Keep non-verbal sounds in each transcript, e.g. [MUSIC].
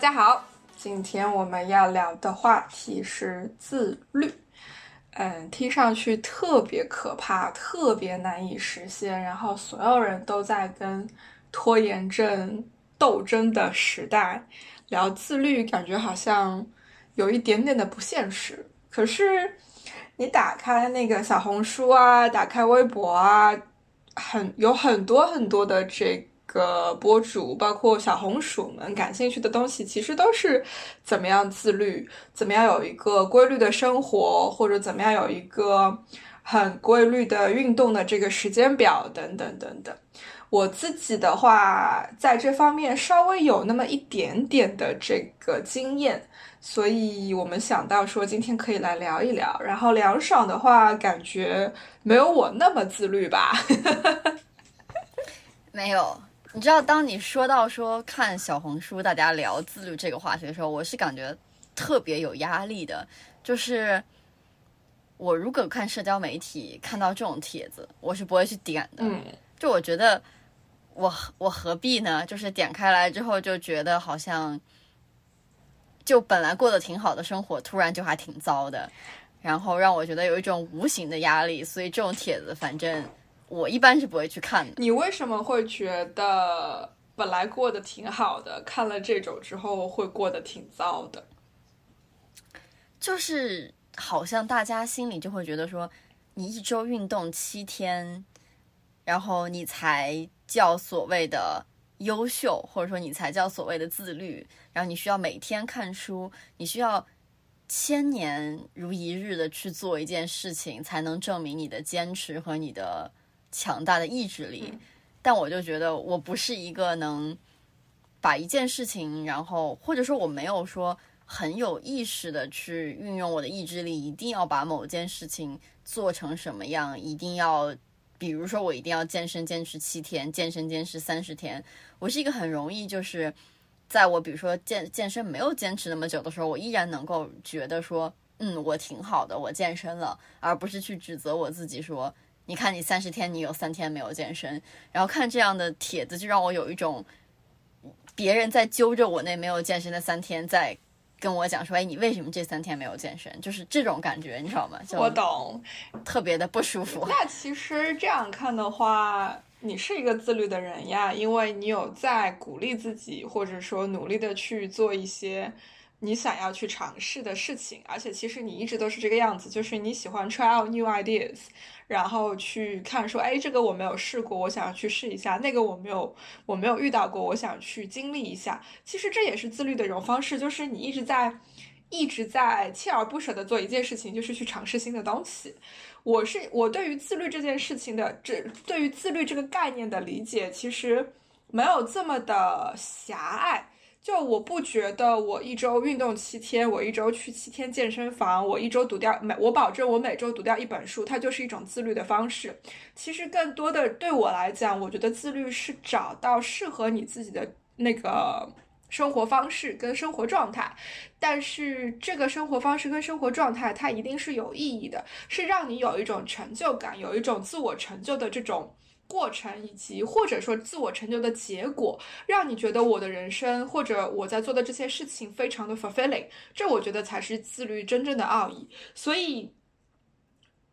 大家好，今天我们要聊的话题是自律。嗯，听上去特别可怕，特别难以实现，然后所有人都在跟拖延症斗争的时代，聊自律，感觉好像有一点点的不现实。可是你打开那个小红书啊，打开微博啊，很有很多很多的这。个博主，包括小红薯们感兴趣的东西，其实都是怎么样自律，怎么样有一个规律的生活，或者怎么样有一个很规律的运动的这个时间表，等等等等。我自己的话，在这方面稍微有那么一点点的这个经验，所以我们想到说今天可以来聊一聊。然后凉爽的话，感觉没有我那么自律吧？[LAUGHS] 没有。你知道，当你说到说看小红书，大家聊自律这个话题的时候，我是感觉特别有压力的。就是我如果看社交媒体看到这种帖子，我是不会去点的。嗯，就我觉得我我何必呢？就是点开来之后就觉得好像就本来过得挺好的生活，突然就还挺糟的，然后让我觉得有一种无形的压力。所以这种帖子，反正。我一般是不会去看的。你为什么会觉得本来过得挺好的，看了这种之后会过得挺糟的？就是好像大家心里就会觉得说，你一周运动七天，然后你才叫所谓的优秀，或者说你才叫所谓的自律。然后你需要每天看书，你需要千年如一日的去做一件事情，才能证明你的坚持和你的。强大的意志力，但我就觉得我不是一个能把一件事情，然后或者说我没有说很有意识的去运用我的意志力，一定要把某件事情做成什么样，一定要，比如说我一定要健身坚持七天，健身坚持三十天。我是一个很容易就是在我比如说健健身没有坚持那么久的时候，我依然能够觉得说，嗯，我挺好的，我健身了，而不是去指责我自己说。你看，你三十天，你有三天没有健身，然后看这样的帖子，就让我有一种别人在揪着我那没有健身的三天，在跟我讲说：“哎，你为什么这三天没有健身？”就是这种感觉，你知道吗？我懂，特别的不舒服。那其实这样看的话，你是一个自律的人呀，因为你有在鼓励自己，或者说努力的去做一些。你想要去尝试的事情，而且其实你一直都是这个样子，就是你喜欢 try out new ideas，然后去看说，哎，这个我没有试过，我想要去试一下；那个我没有，我没有遇到过，我想去经历一下。其实这也是自律的一种方式，就是你一直在，一直在锲而不舍的做一件事情，就是去尝试新的东西。我是我对于自律这件事情的，这对于自律这个概念的理解，其实没有这么的狭隘。就我不觉得我一周运动七天，我一周去七天健身房，我一周读掉每我保证我每周读掉一本书，它就是一种自律的方式。其实更多的对我来讲，我觉得自律是找到适合你自己的那个生活方式跟生活状态。但是这个生活方式跟生活状态，它一定是有意义的，是让你有一种成就感，有一种自我成就的这种。过程以及或者说自我成就的结果，让你觉得我的人生或者我在做的这些事情非常的 fulfilling，这我觉得才是自律真正的奥义。所以，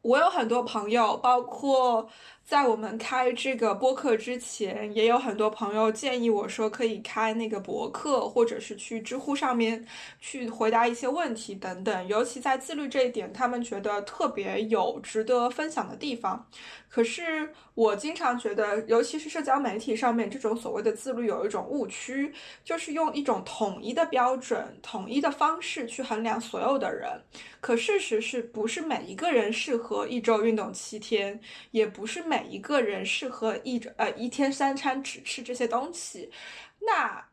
我有很多朋友，包括。在我们开这个播客之前，也有很多朋友建议我说可以开那个博客，或者是去知乎上面去回答一些问题等等。尤其在自律这一点，他们觉得特别有值得分享的地方。可是我经常觉得，尤其是社交媒体上面这种所谓的自律，有一种误区，就是用一种统一的标准、统一的方式去衡量所有的人。可事实是不是每一个人适合一周运动七天，也不是每一个人适合一呃一天三餐只吃这些东西。那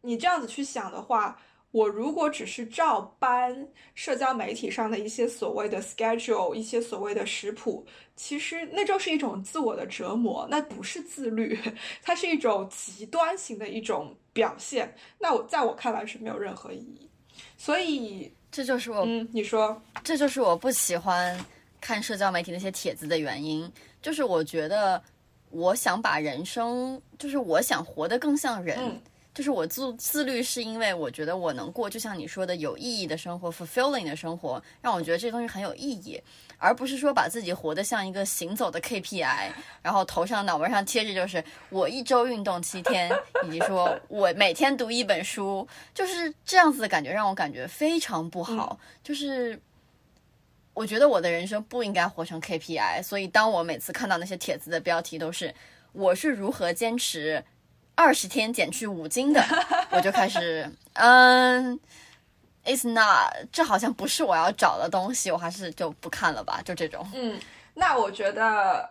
你这样子去想的话，我如果只是照搬社交媒体上的一些所谓的 schedule，一些所谓的食谱，其实那就是一种自我的折磨，那不是自律，[LAUGHS] 它是一种极端型的一种表现。那我在我看来是没有任何意义。所以这就是我，嗯，你说，这就是我不喜欢看社交媒体那些帖子的原因，就是我觉得我想把人生，就是我想活得更像人。就是我自自律，是因为我觉得我能过，就像你说的有意义的生活，fulfilling 的生活，让我觉得这东西很有意义，而不是说把自己活得像一个行走的 KPI，然后头上脑门上贴着就是我一周运动七天，以及说我每天读一本书，就是这样子的感觉，让我感觉非常不好。就是我觉得我的人生不应该活成 KPI，所以当我每次看到那些帖子的标题都是我是如何坚持。二十天减去五斤的，[LAUGHS] 我就开始，嗯，It's not，这好像不是我要找的东西，我还是就不看了吧，就这种。嗯，那我觉得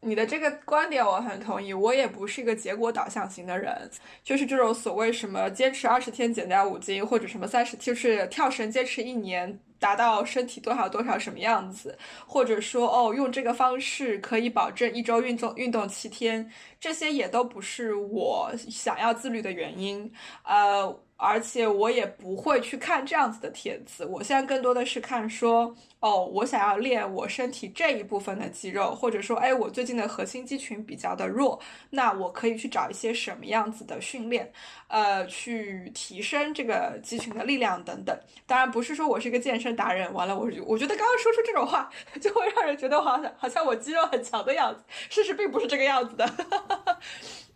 你的这个观点我很同意，我也不是一个结果导向型的人，就是这种所谓什么坚持二十天减掉五斤，或者什么三十，就是跳绳坚持一年。达到身体多少多少什么样子，或者说哦，用这个方式可以保证一周运动运动七天，这些也都不是我想要自律的原因，呃。而且我也不会去看这样子的帖子，我现在更多的是看说，哦，我想要练我身体这一部分的肌肉，或者说，哎，我最近的核心肌群比较的弱，那我可以去找一些什么样子的训练，呃，去提升这个肌群的力量等等。当然不是说我是一个健身达人，完了，我我觉得刚刚说出这种话，就会让人觉得好像好像我肌肉很强的样子，事实并不是这个样子的。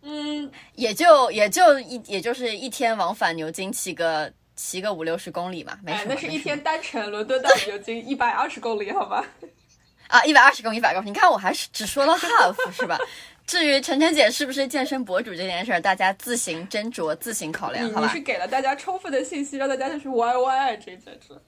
嗯，也就也就一也就是一天往返牛津骑个骑个五六十公里嘛，没什么。那是一天单程伦敦到牛津 [LAUGHS] 一百二十公里，好吧？啊，一百二十公里，一百公里。你看我还是只说了 half [LAUGHS] 是吧？至于晨晨姐是不是健身博主这件事儿，大家自行斟酌，自行考量，好吧？你是给了大家充分的信息，让大家就是 Y Y 这件事。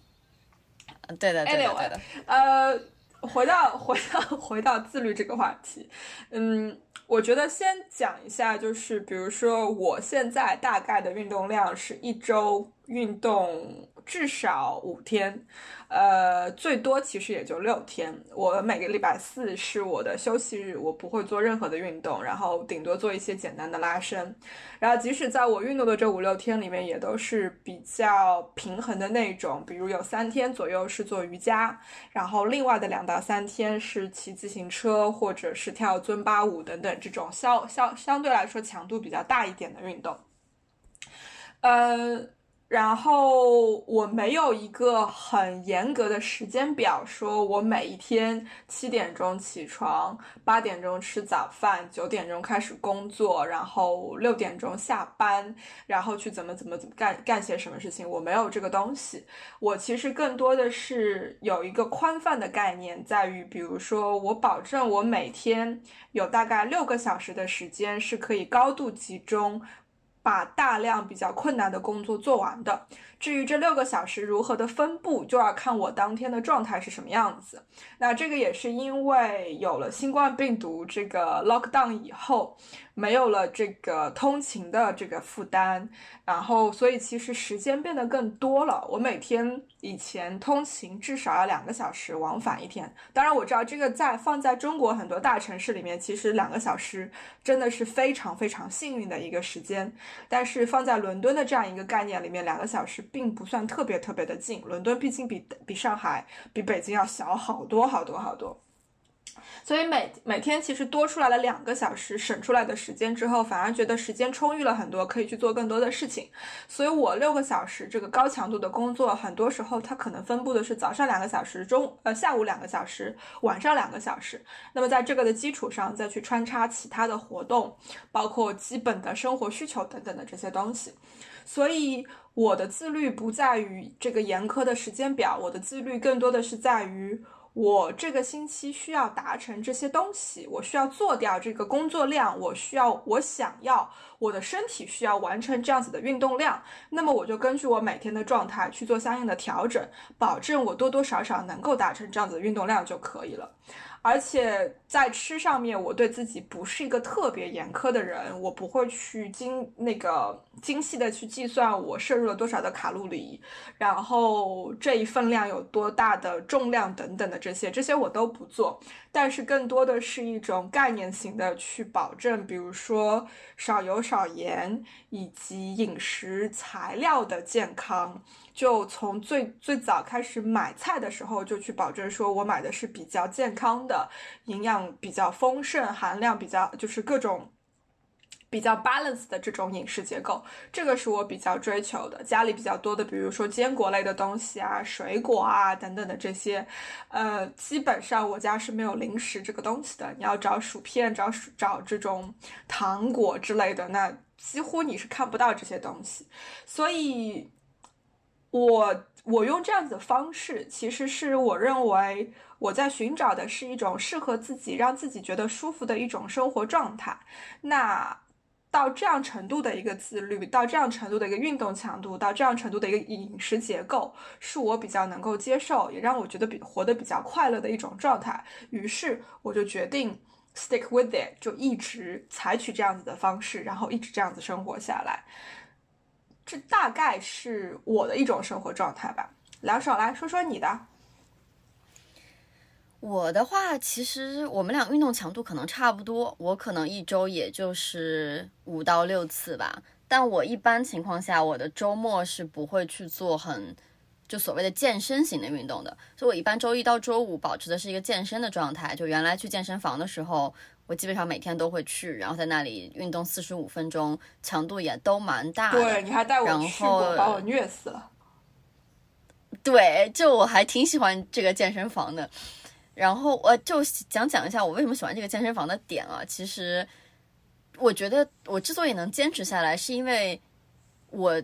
对的，对的，对的。呃，回到回到回到自律这个话题，嗯。我觉得先讲一下，就是比如说，我现在大概的运动量是一周运动至少五天。呃，最多其实也就六天。我每个礼拜四是我的休息日，我不会做任何的运动，然后顶多做一些简单的拉伸。然后即使在我运动的这五六天里面，也都是比较平衡的那种。比如有三天左右是做瑜伽，然后另外的两到三天是骑自行车或者是跳尊巴舞等等这种相相相对来说强度比较大一点的运动。呃。然后我没有一个很严格的时间表，说我每一天七点钟起床，八点钟吃早饭，九点钟开始工作，然后六点钟下班，然后去怎么怎么怎么干干些什么事情。我没有这个东西，我其实更多的是有一个宽泛的概念，在于比如说我保证我每天有大概六个小时的时间是可以高度集中。把大量比较困难的工作做完的。至于这六个小时如何的分布，就要看我当天的状态是什么样子。那这个也是因为有了新冠病毒这个 lockdown 以后。没有了这个通勤的这个负担，然后所以其实时间变得更多了。我每天以前通勤至少要两个小时往返一天。当然我知道这个在放在中国很多大城市里面，其实两个小时真的是非常非常幸运的一个时间。但是放在伦敦的这样一个概念里面，两个小时并不算特别特别的近。伦敦毕竟比比上海、比北京要小好多好多好多。所以每每天其实多出来了两个小时，省出来的时间之后，反而觉得时间充裕了很多，可以去做更多的事情。所以我六个小时这个高强度的工作，很多时候它可能分布的是早上两个小时，中呃下午两个小时，晚上两个小时。那么在这个的基础上，再去穿插其他的活动，包括基本的生活需求等等的这些东西。所以我的自律不在于这个严苛的时间表，我的自律更多的是在于。我这个星期需要达成这些东西，我需要做掉这个工作量，我需要，我想要我的身体需要完成这样子的运动量，那么我就根据我每天的状态去做相应的调整，保证我多多少少能够达成这样子的运动量就可以了。而且在吃上面，我对自己不是一个特别严苛的人，我不会去精那个精细的去计算我摄入了多少的卡路里，然后这一份量有多大的重量等等的这些，这些我都不做。但是更多的是一种概念型的去保证，比如说少油少盐以及饮食材料的健康。就从最最早开始买菜的时候，就去保证说我买的是比较健康的，营养比较丰盛，含量比较就是各种比较 balance 的这种饮食结构，这个是我比较追求的。家里比较多的，比如说坚果类的东西啊、水果啊等等的这些，呃，基本上我家是没有零食这个东西的。你要找薯片、找薯找这种糖果之类的，那几乎你是看不到这些东西，所以。我我用这样子的方式，其实是我认为我在寻找的是一种适合自己、让自己觉得舒服的一种生活状态。那到这样程度的一个自律，到这样程度的一个运动强度，到这样程度的一个饮食结构，是我比较能够接受，也让我觉得比活得比较快乐的一种状态。于是我就决定 stick with it，就一直采取这样子的方式，然后一直这样子生活下来。这大概是我的一种生活状态吧。梁爽来说说你的。我的话，其实我们俩运动强度可能差不多，我可能一周也就是五到六次吧。但我一般情况下，我的周末是不会去做很就所谓的健身型的运动的。所以我一般周一到周五保持的是一个健身的状态。就原来去健身房的时候。我基本上每天都会去，然后在那里运动四十五分钟，强度也都蛮大的。对，你还带我去过，把我虐死了。对，就我还挺喜欢这个健身房的。然后我就讲讲一下我为什么喜欢这个健身房的点啊。其实我觉得我之所以能坚持下来，是因为我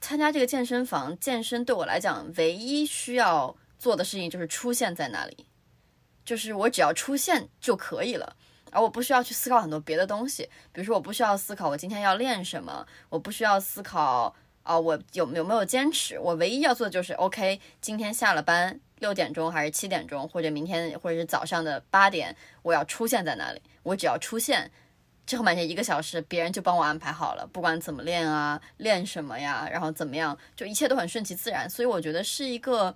参加这个健身房健身，对我来讲唯一需要做的事情就是出现在那里，就是我只要出现就可以了。而我不需要去思考很多别的东西，比如说我不需要思考我今天要练什么，我不需要思考啊我有有没有坚持，我唯一要做的就是 OK，今天下了班六点钟还是七点钟，或者明天或者是早上的八点，我要出现在那里，我只要出现，之后半天一个小时别人就帮我安排好了，不管怎么练啊，练什么呀，然后怎么样，就一切都很顺其自然，所以我觉得是一个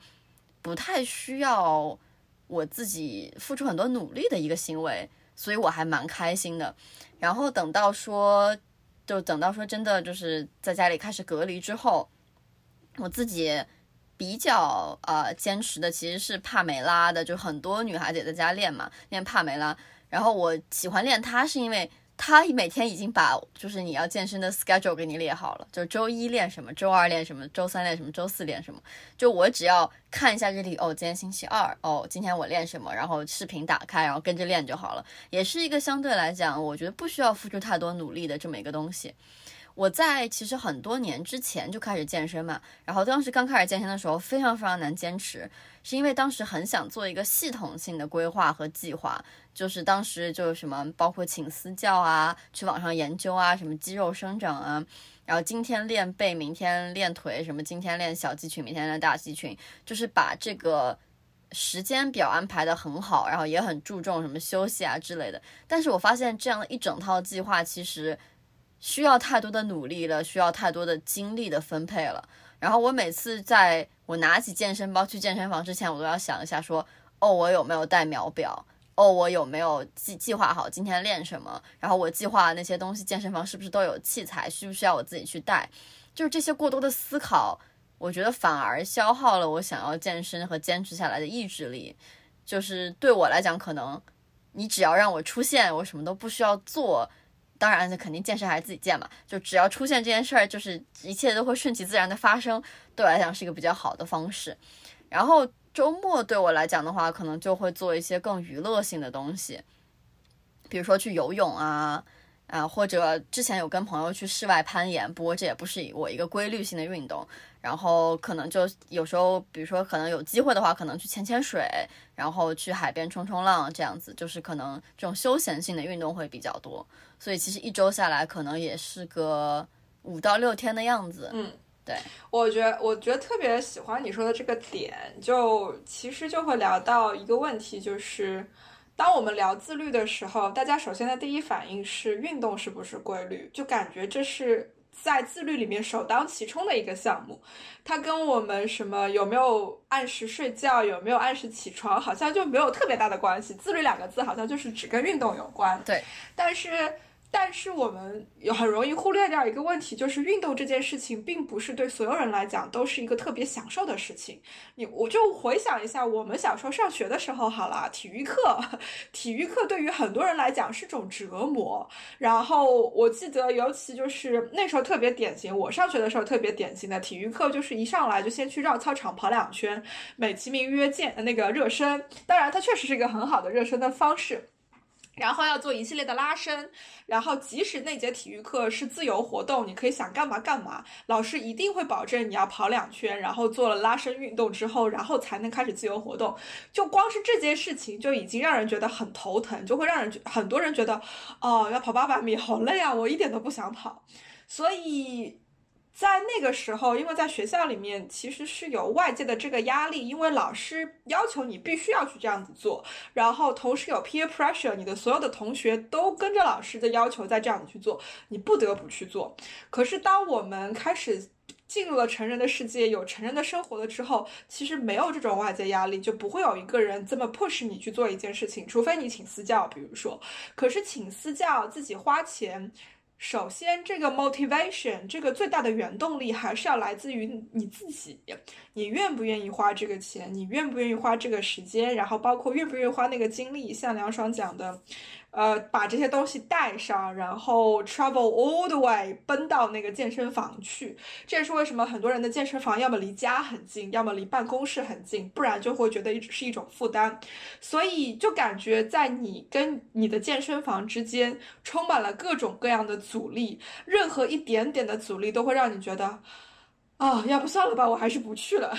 不太需要我自己付出很多努力的一个行为。所以我还蛮开心的，然后等到说，就等到说真的就是在家里开始隔离之后，我自己比较呃坚持的其实是帕梅拉的，就很多女孩子也在家练嘛，练帕梅拉，然后我喜欢练它是因为。他每天已经把就是你要健身的 schedule 给你列好了，就周一练什么，周二练什么，周三练什么，周四练什么。就我只要看一下日历，哦，今天星期二，哦，今天我练什么，然后视频打开，然后跟着练就好了。也是一个相对来讲，我觉得不需要付出太多努力的这么一个东西。我在其实很多年之前就开始健身嘛，然后当时刚开始健身的时候非常非常难坚持，是因为当时很想做一个系统性的规划和计划。就是当时就什么，包括请私教啊，去网上研究啊，什么肌肉生长啊，然后今天练背，明天练腿，什么今天练小肌群，明天练大肌群，就是把这个时间表安排的很好，然后也很注重什么休息啊之类的。但是我发现这样一整套计划其实需要太多的努力了，需要太多的精力的分配了。然后我每次在我拿起健身包去健身房之前，我都要想一下说，哦，我有没有带秒表？哦，我有没有计计划好今天练什么？然后我计划那些东西，健身房是不是都有器材？需不需要我自己去带？就是这些过多的思考，我觉得反而消耗了我想要健身和坚持下来的意志力。就是对我来讲，可能你只要让我出现，我什么都不需要做。当然，那肯定健身还是自己健嘛。就只要出现这件事儿，就是一切都会顺其自然的发生。对我来讲是一个比较好的方式。然后。周末对我来讲的话，可能就会做一些更娱乐性的东西，比如说去游泳啊，啊，或者之前有跟朋友去室外攀岩，不过这也不是我一个规律性的运动。然后可能就有时候，比如说可能有机会的话，可能去潜潜水，然后去海边冲冲浪，这样子就是可能这种休闲性的运动会比较多。所以其实一周下来，可能也是个五到六天的样子。嗯，对，我觉得我觉得特别喜欢你说的这个点，就其实就会聊到一个问题，就是当我们聊自律的时候，大家首先的第一反应是运动是不是规律，就感觉这是。在自律里面首当其冲的一个项目，它跟我们什么有没有按时睡觉，有没有按时起床，好像就没有特别大的关系。自律两个字好像就是只跟运动有关。对，但是。但是我们有很容易忽略掉一个问题，就是运动这件事情并不是对所有人来讲都是一个特别享受的事情。你我就回想一下，我们小时候上学的时候，好了，体育课，[LAUGHS] 体育课对于很多人来讲是种折磨。然后我记得，尤其就是那时候特别典型，我上学的时候特别典型的体育课，就是一上来就先去绕操场跑两圈，美其名曰健那个热身。当然，它确实是一个很好的热身的方式。然后要做一系列的拉伸，然后即使那节体育课是自由活动，你可以想干嘛干嘛，老师一定会保证你要跑两圈，然后做了拉伸运动之后，然后才能开始自由活动。就光是这件事情就已经让人觉得很头疼，就会让人很多人觉得，哦，要跑八百米好累啊，我一点都不想跑。所以。在那个时候，因为在学校里面其实是有外界的这个压力，因为老师要求你必须要去这样子做，然后同时有 peer pressure，你的所有的同学都跟着老师的要求在这样子去做，你不得不去做。可是当我们开始进入了成人的世界，有成人的生活了之后，其实没有这种外界压力，就不会有一个人这么 push 你去做一件事情，除非你请私教，比如说。可是请私教自己花钱。首先，这个 motivation 这个最大的原动力还是要来自于你自己，你愿不愿意花这个钱，你愿不愿意花这个时间，然后包括愿不愿意花那个精力，像梁爽讲的。呃，把这些东西带上，然后 travel all the way 奔到那个健身房去。这也是为什么很多人的健身房要么离家很近，要么离办公室很近，不然就会觉得一直是一种负担。所以就感觉在你跟你的健身房之间充满了各种各样的阻力，任何一点点的阻力都会让你觉得，啊，要不算了吧，我还是不去了。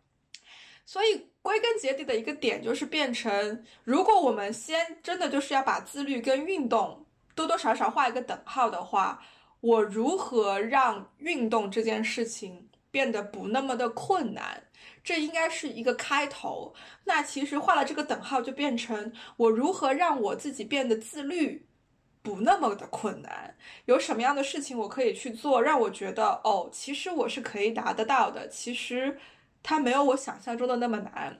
[LAUGHS] 所以。归根结底的一个点就是变成，如果我们先真的就是要把自律跟运动多多少少画一个等号的话，我如何让运动这件事情变得不那么的困难？这应该是一个开头。那其实画了这个等号，就变成我如何让我自己变得自律不那么的困难？有什么样的事情我可以去做，让我觉得哦，其实我是可以达得到的。其实。它没有我想象中的那么难，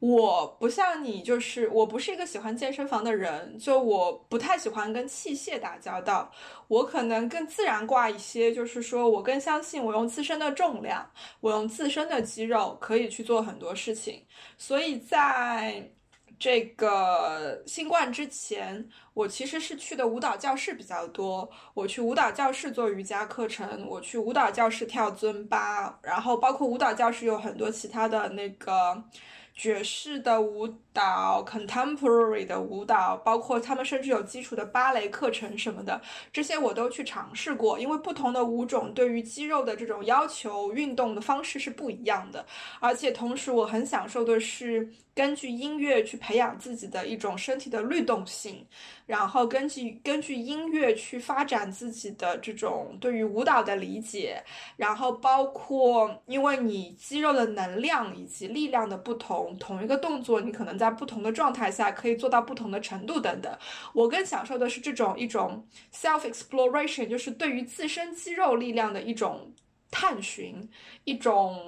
我不像你，就是我不是一个喜欢健身房的人，就我不太喜欢跟器械打交道，我可能更自然挂一些，就是说我更相信我用自身的重量，我用自身的肌肉可以去做很多事情，所以在。这个新冠之前，我其实是去的舞蹈教室比较多。我去舞蹈教室做瑜伽课程，我去舞蹈教室跳尊巴，然后包括舞蹈教室有很多其他的那个。爵士的舞蹈，contemporary 的舞蹈，包括他们甚至有基础的芭蕾课程什么的，这些我都去尝试过。因为不同的舞种对于肌肉的这种要求，运动的方式是不一样的。而且同时，我很享受的是根据音乐去培养自己的一种身体的律动性，然后根据根据音乐去发展自己的这种对于舞蹈的理解，然后包括因为你肌肉的能量以及力量的不同。同一个动作，你可能在不同的状态下可以做到不同的程度等等。我更享受的是这种一种 self exploration，就是对于自身肌肉力量的一种探寻，一种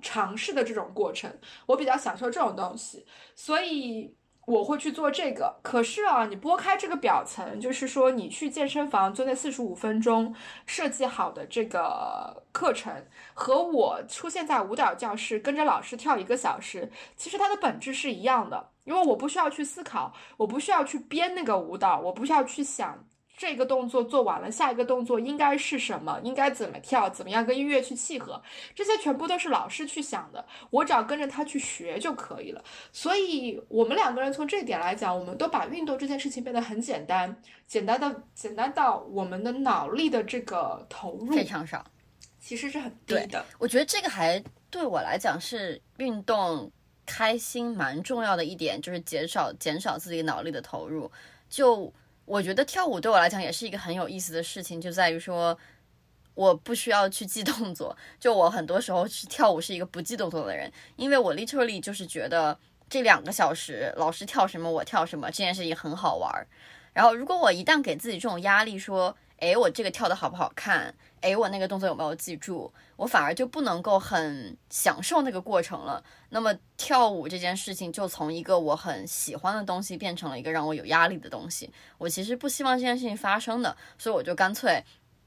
尝试的这种过程。我比较享受这种东西，所以。我会去做这个，可是啊，你拨开这个表层，就是说你去健身房做那四十五分钟设计好的这个课程，和我出现在舞蹈教室跟着老师跳一个小时，其实它的本质是一样的，因为我不需要去思考，我不需要去编那个舞蹈，我不需要去想这个动作做完了，下一个动作应该是什么？应该怎么跳？怎么样跟音乐去契合？这些全部都是老师去想的，我只要跟着他去学就可以了。所以，我们两个人从这点来讲，我们都把运动这件事情变得很简单，简单的简单到我们的脑力的这个投入非常少，其实是很低的。我觉得这个还对我来讲是运动开心蛮重要的一点，就是减少减少自己脑力的投入。就我觉得跳舞对我来讲也是一个很有意思的事情，就在于说我不需要去记动作。就我很多时候去跳舞是一个不记动作的人，因为我 literally 就是觉得这两个小时老师跳什么我跳什么这件事情很好玩儿。然后如果我一旦给自己这种压力，说诶我这个跳的好不好看，哎我那个动作有没有记住，我反而就不能够很享受那个过程了。那么跳舞这件事情就从一个我很喜欢的东西变成了一个让我有压力的东西。我其实不希望这件事情发生的，所以我就干脆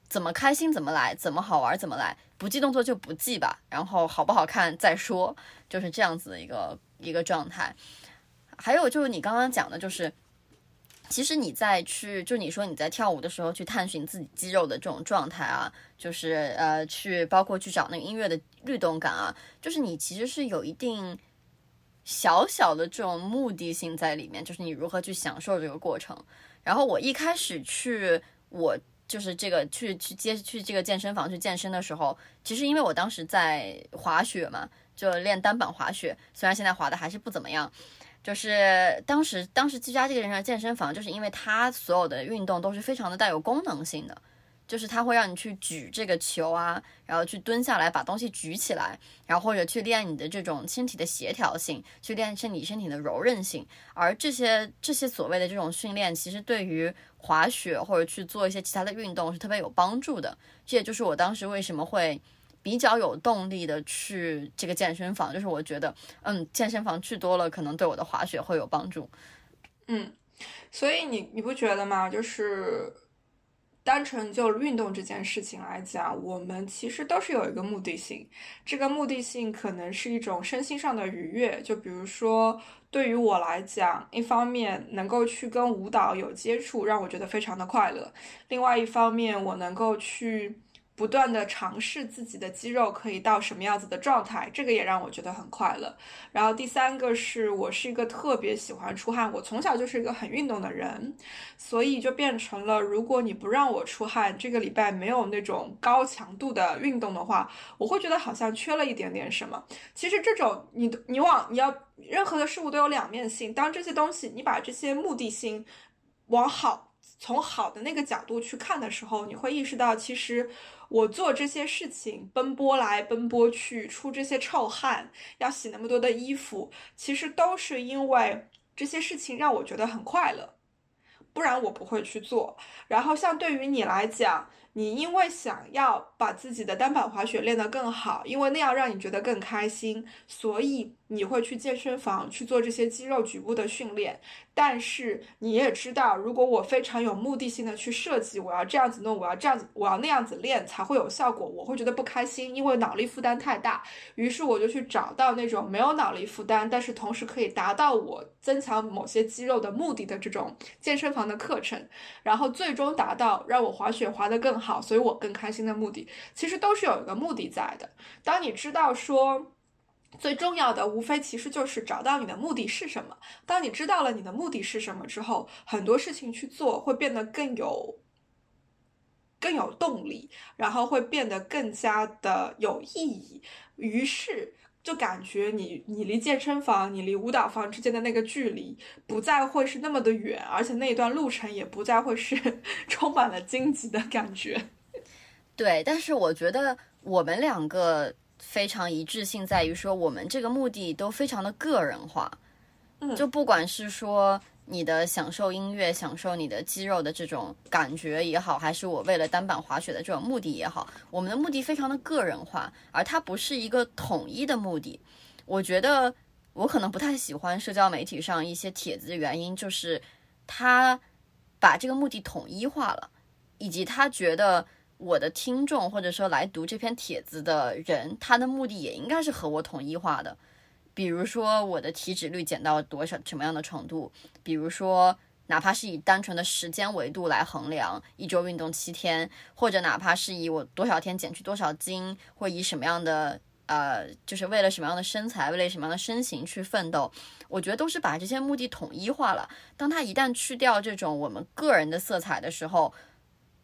怎么开心怎么来，怎么好玩怎么来，不记动作就不记吧，然后好不好看再说，就是这样子的一个一个状态。还有就是你刚刚讲的，就是其实你在去，就你说你在跳舞的时候去探寻自己肌肉的这种状态啊，就是呃去包括去找那个音乐的律动感啊，就是你其实是有一定小小的这种目的性在里面，就是你如何去享受这个过程。然后我一开始去我就是这个去去接去这个健身房去健身的时候，其实因为我当时在滑雪嘛，就练单板滑雪，虽然现在滑的还是不怎么样。就是当时当时居家这个人的健身房，就是因为他所有的运动都是非常的带有功能性的，就是他会让你去举这个球啊，然后去蹲下来把东西举起来，然后或者去练你的这种身体的协调性，去练身体身体的柔韧性。而这些这些所谓的这种训练，其实对于滑雪或者去做一些其他的运动是特别有帮助的。这也就是我当时为什么会。比较有动力的去这个健身房，就是我觉得，嗯，健身房去多了，可能对我的滑雪会有帮助。嗯，所以你你不觉得吗？就是单纯就运动这件事情来讲，我们其实都是有一个目的性。这个目的性可能是一种身心上的愉悦。就比如说，对于我来讲，一方面能够去跟舞蹈有接触，让我觉得非常的快乐；另外一方面，我能够去。不断的尝试自己的肌肉可以到什么样子的状态，这个也让我觉得很快乐。然后第三个是我是一个特别喜欢出汗，我从小就是一个很运动的人，所以就变成了，如果你不让我出汗，这个礼拜没有那种高强度的运动的话，我会觉得好像缺了一点点什么。其实这种你你往你要任何的事物都有两面性，当这些东西你把这些目的性往好从好的那个角度去看的时候，你会意识到其实。我做这些事情，奔波来奔波去，出这些臭汗，要洗那么多的衣服，其实都是因为这些事情让我觉得很快乐，不然我不会去做。然后，像对于你来讲，你因为想要把自己的单板滑雪练得更好，因为那样让你觉得更开心，所以。你会去健身房去做这些肌肉局部的训练，但是你也知道，如果我非常有目的性的去设计，我要这样子弄，我要这样子，我要那样子练才会有效果，我会觉得不开心，因为脑力负担太大。于是我就去找到那种没有脑力负担，但是同时可以达到我增强某些肌肉的目的的这种健身房的课程，然后最终达到让我滑雪滑得更好，所以我更开心的目的，其实都是有一个目的在的。当你知道说。最重要的无非其实就是找到你的目的是什么。当你知道了你的目的是什么之后，很多事情去做会变得更有更有动力，然后会变得更加的有意义。于是就感觉你你离健身房、你离舞蹈房之间的那个距离不再会是那么的远，而且那一段路程也不再会是 [LAUGHS] 充满了荆棘的感觉。对，但是我觉得我们两个。非常一致性在于说，我们这个目的都非常的个人化，就不管是说你的享受音乐、享受你的肌肉的这种感觉也好，还是我为了单板滑雪的这种目的也好，我们的目的非常的个人化，而它不是一个统一的目的。我觉得我可能不太喜欢社交媒体上一些帖子的原因，就是他把这个目的统一化了，以及他觉得。我的听众或者说来读这篇帖子的人，他的目的也应该是和我统一化的。比如说我的体脂率减到多少什么样的程度，比如说哪怕是以单纯的时间维度来衡量，一周运动七天，或者哪怕是以我多少天减去多少斤，或以什么样的呃，就是为了什么样的身材，为了什么样的身形去奋斗，我觉得都是把这些目的统一化了。当他一旦去掉这种我们个人的色彩的时候，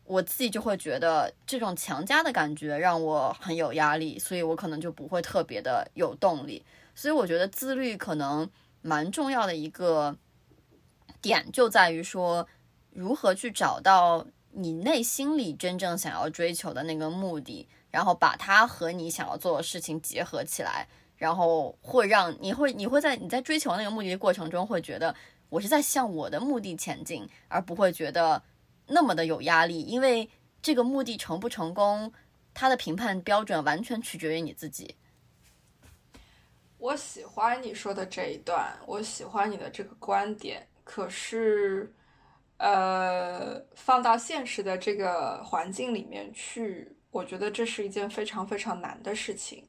我自己就会觉得这种强加的感觉让我很有压力，所以我可能就不会特别的有动力。所以我觉得自律可能蛮重要的一个点，就在于说如何去找到你内心里真正想要追求的那个目的，然后把它和你想要做的事情结合起来，然后会让你会你会在你在追求那个目的的过程中，会觉得我是在向我的目的前进，而不会觉得。那么的有压力，因为这个目的成不成功，它的评判标准完全取决于你自己。我喜欢你说的这一段，我喜欢你的这个观点。可是，呃，放到现实的这个环境里面去，我觉得这是一件非常非常难的事情。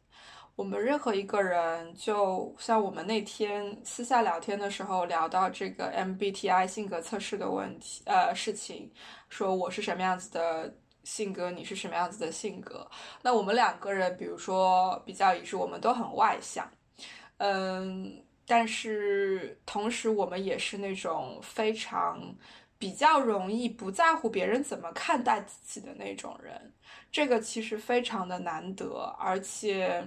我们任何一个人，就像我们那天私下聊天的时候聊到这个 MBTI 性格测试的问题，呃，事情，说我是什么样子的性格，你是什么样子的性格。那我们两个人，比如说比较一致，我们都很外向，嗯，但是同时我们也是那种非常比较容易不在乎别人怎么看待自己的那种人。这个其实非常的难得，而且。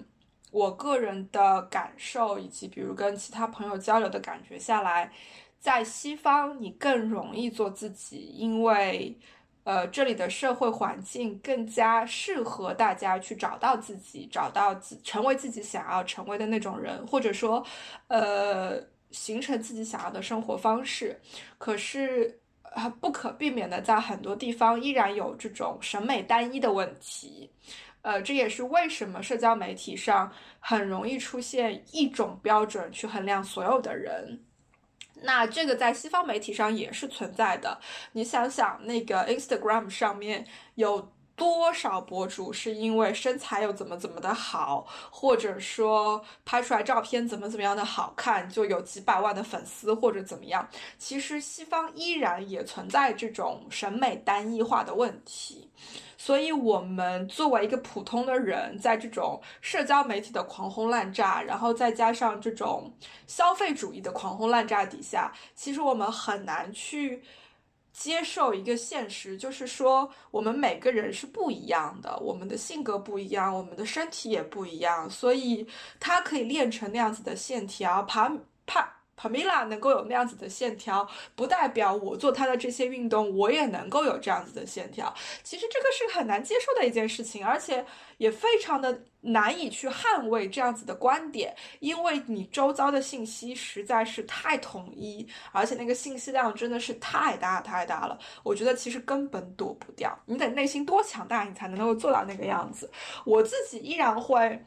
我个人的感受，以及比如跟其他朋友交流的感觉下来，在西方你更容易做自己，因为，呃，这里的社会环境更加适合大家去找到自己，找到自成为自己想要成为的那种人，或者说，呃，形成自己想要的生活方式。可是，不可避免的，在很多地方依然有这种审美单一的问题。呃，这也是为什么社交媒体上很容易出现一种标准去衡量所有的人。那这个在西方媒体上也是存在的。你想想，那个 Instagram 上面有。多少博主是因为身材又怎么怎么的好，或者说拍出来照片怎么怎么样的好看，就有几百万的粉丝或者怎么样？其实西方依然也存在这种审美单一化的问题，所以我们作为一个普通的人，在这种社交媒体的狂轰滥炸，然后再加上这种消费主义的狂轰滥炸底下，其实我们很难去。接受一个现实，就是说我们每个人是不一样的，我们的性格不一样，我们的身体也不一样，所以他可以练成那样子的线条，爬爬。Pamela 能够有那样子的线条，不代表我做他的这些运动，我也能够有这样子的线条。其实这个是很难接受的一件事情，而且也非常的难以去捍卫这样子的观点，因为你周遭的信息实在是太统一，而且那个信息量真的是太大太大了。我觉得其实根本躲不掉，你得内心多强大，你才能够做到那个样子。我自己依然会。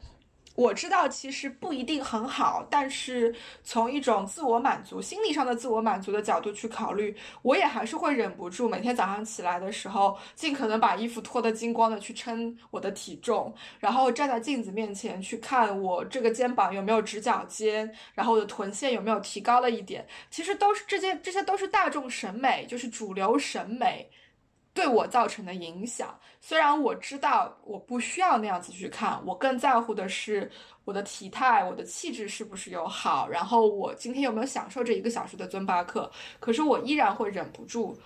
我知道其实不一定很好，但是从一种自我满足、心理上的自我满足的角度去考虑，我也还是会忍不住每天早上起来的时候，尽可能把衣服脱得精光的去称我的体重，然后站在镜子面前去看我这个肩膀有没有直角肩，然后我的臀线有没有提高了一点。其实都是这些，这些都是大众审美，就是主流审美。对我造成的影响，虽然我知道我不需要那样子去看，我更在乎的是我的体态、我的气质是不是有好，然后我今天有没有享受这一个小时的尊巴课。可是我依然会忍不住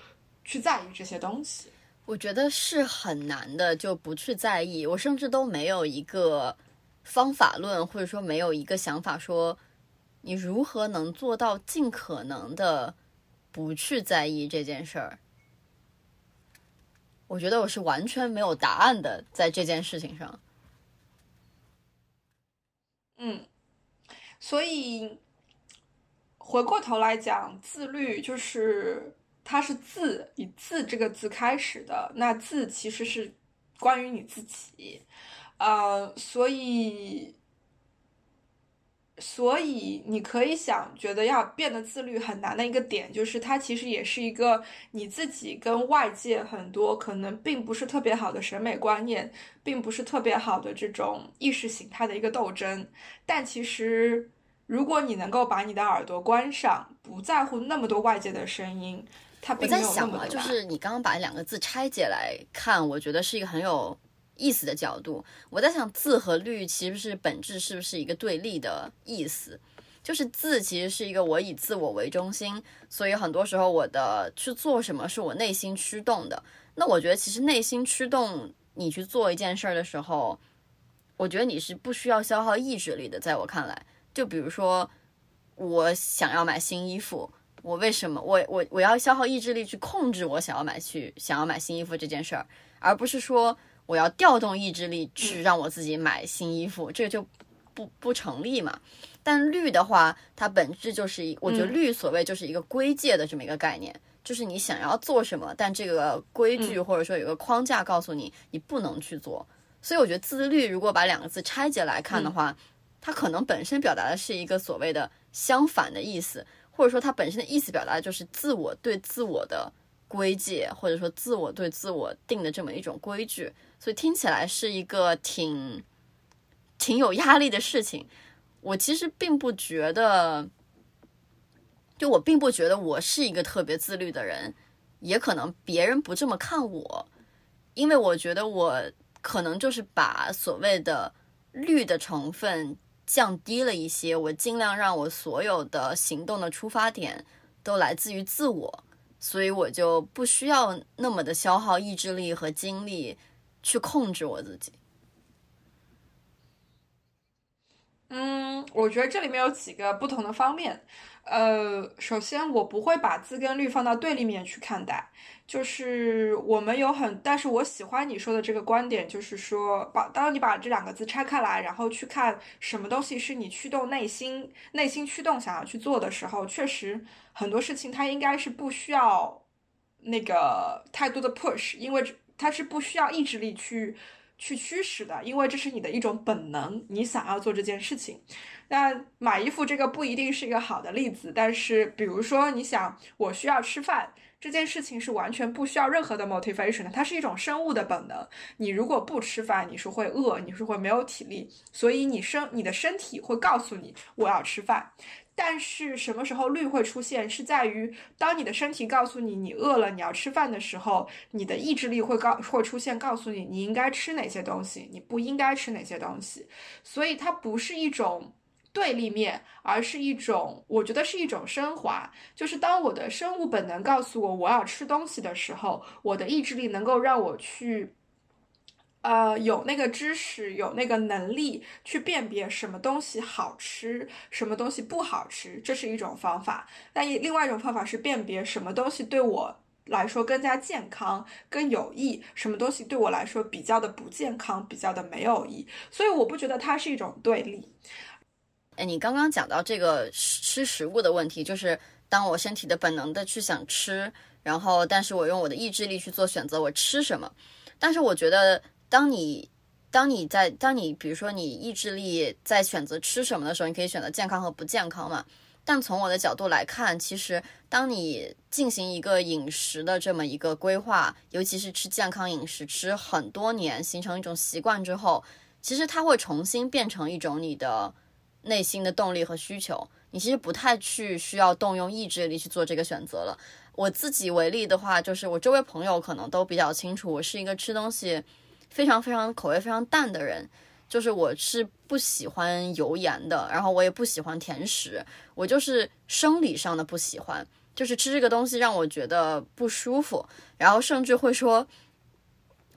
去在意这些东西。我觉得是很难的，就不去在意。我甚至都没有一个方法论，或者说没有一个想法，说你如何能做到尽可能的不去在意这件事儿。我觉得我是完全没有答案的，在这件事情上。嗯，所以回过头来讲，自律就是它是“自”以“自”这个字开始的，那“自”其实是关于你自己，呃，所以。所以你可以想，觉得要变得自律很难的一个点，就是它其实也是一个你自己跟外界很多可能并不是特别好的审美观念，并不是特别好的这种意识形态的一个斗争。但其实，如果你能够把你的耳朵关上，不在乎那么多外界的声音，它并没有那么的就是你刚刚把两个字拆解来看，我觉得是一个很有意思的角度。我在想，字和律其实是本质是不是一个对立的意思？就是字其实是一个我以自我为中心，所以很多时候我的去做什么是我内心驱动的。那我觉得其实内心驱动你去做一件事儿的时候，我觉得你是不需要消耗意志力的。在我看来，就比如说我想要买新衣服，我为什么我我我要消耗意志力去控制我想要买去想要买新衣服这件事儿，而不是说我要调动意志力去让我自己买新衣服，这个就不不成立嘛。但律的话，它本质就是一，我觉得律所谓就是一个规戒的这么一个概念，就是你想要做什么，但这个规矩或者说有个框架告诉你你不能去做。所以我觉得自律如果把两个字拆解来看的话，它可能本身表达的是一个所谓的相反的意思，或者说它本身的意思表达的就是自我对自我的规戒，或者说自我对自我定的这么一种规矩。所以听起来是一个挺挺有压力的事情。我其实并不觉得，就我并不觉得我是一个特别自律的人，也可能别人不这么看我，因为我觉得我可能就是把所谓的律的成分降低了一些，我尽量让我所有的行动的出发点都来自于自我，所以我就不需要那么的消耗意志力和精力去控制我自己。嗯，我觉得这里面有几个不同的方面。呃，首先，我不会把自跟律放到对立面去看待，就是我们有很，但是我喜欢你说的这个观点，就是说，把当你把这两个字拆开来，然后去看什么东西是你驱动内心、内心驱动想要去做的时候，确实很多事情它应该是不需要那个太多的 push，因为它是不需要意志力去。去驱使的，因为这是你的一种本能，你想要做这件事情。那买衣服这个不一定是一个好的例子，但是比如说你想我需要吃饭这件事情是完全不需要任何的 motivation 的，它是一种生物的本能。你如果不吃饭，你是会饿，你是会没有体力，所以你身你的身体会告诉你我要吃饭。但是什么时候绿会出现，是在于当你的身体告诉你你饿了，你要吃饭的时候，你的意志力会告会出现，告诉你你应该吃哪些东西，你不应该吃哪些东西。所以它不是一种对立面，而是一种，我觉得是一种升华。就是当我的生物本能告诉我我要吃东西的时候，我的意志力能够让我去。呃，有那个知识，有那个能力去辨别什么东西好吃，什么东西不好吃，这是一种方法。但另外一种方法是辨别什么东西对我来说更加健康、更有益，什么东西对我来说比较的不健康、比较的没有益。所以我不觉得它是一种对立。哎，你刚刚讲到这个吃食物的问题，就是当我身体的本能的去想吃，然后但是我用我的意志力去做选择，我吃什么？但是我觉得。当你，当你在，当你，比如说你意志力在选择吃什么的时候，你可以选择健康和不健康嘛。但从我的角度来看，其实当你进行一个饮食的这么一个规划，尤其是吃健康饮食，吃很多年，形成一种习惯之后，其实它会重新变成一种你的内心的动力和需求。你其实不太去需要动用意志力去做这个选择了。我自己为例的话，就是我周围朋友可能都比较清楚，我是一个吃东西。非常非常口味非常淡的人，就是我是不喜欢油盐的，然后我也不喜欢甜食，我就是生理上的不喜欢，就是吃这个东西让我觉得不舒服，然后甚至会说，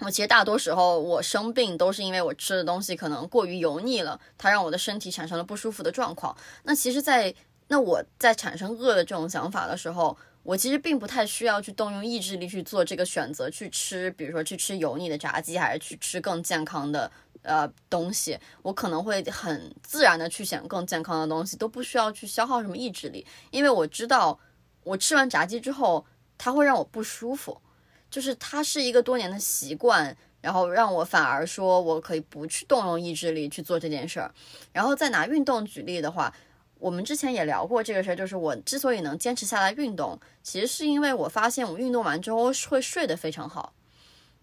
我其实大多时候我生病都是因为我吃的东西可能过于油腻了，它让我的身体产生了不舒服的状况。那其实，在那我在产生饿的这种想法的时候。我其实并不太需要去动用意志力去做这个选择，去吃，比如说去吃油腻的炸鸡，还是去吃更健康的呃东西。我可能会很自然的去选更健康的东西，都不需要去消耗什么意志力，因为我知道我吃完炸鸡之后，它会让我不舒服，就是它是一个多年的习惯，然后让我反而说我可以不去动用意志力去做这件事儿。然后再拿运动举例的话。我们之前也聊过这个事儿，就是我之所以能坚持下来运动，其实是因为我发现我运动完之后会睡得非常好，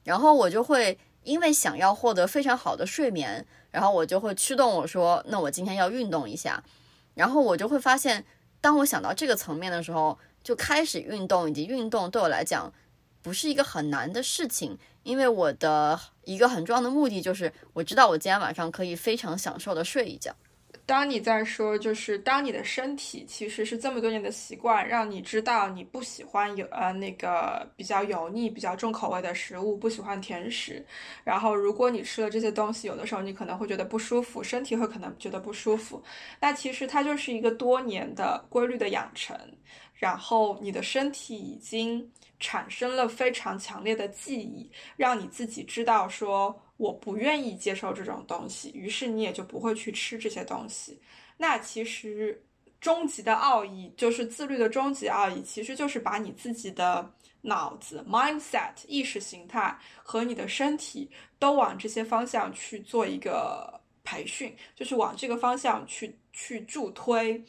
然后我就会因为想要获得非常好的睡眠，然后我就会驱动我说，那我今天要运动一下。然后我就会发现，当我想到这个层面的时候，就开始运动，以及运动对我来讲不是一个很难的事情，因为我的一个很重要的目的就是，我知道我今天晚上可以非常享受的睡一觉。当你在说，就是当你的身体其实是这么多年的习惯，让你知道你不喜欢有呃那个比较油腻、比较重口味的食物，不喜欢甜食。然后如果你吃了这些东西，有的时候你可能会觉得不舒服，身体会可能觉得不舒服。那其实它就是一个多年的规律的养成，然后你的身体已经产生了非常强烈的记忆，让你自己知道说。我不愿意接受这种东西，于是你也就不会去吃这些东西。那其实终极的奥义，就是自律的终极奥义，其实就是把你自己的脑子 （mindset）、意识形态和你的身体都往这些方向去做一个培训，就是往这个方向去去助推。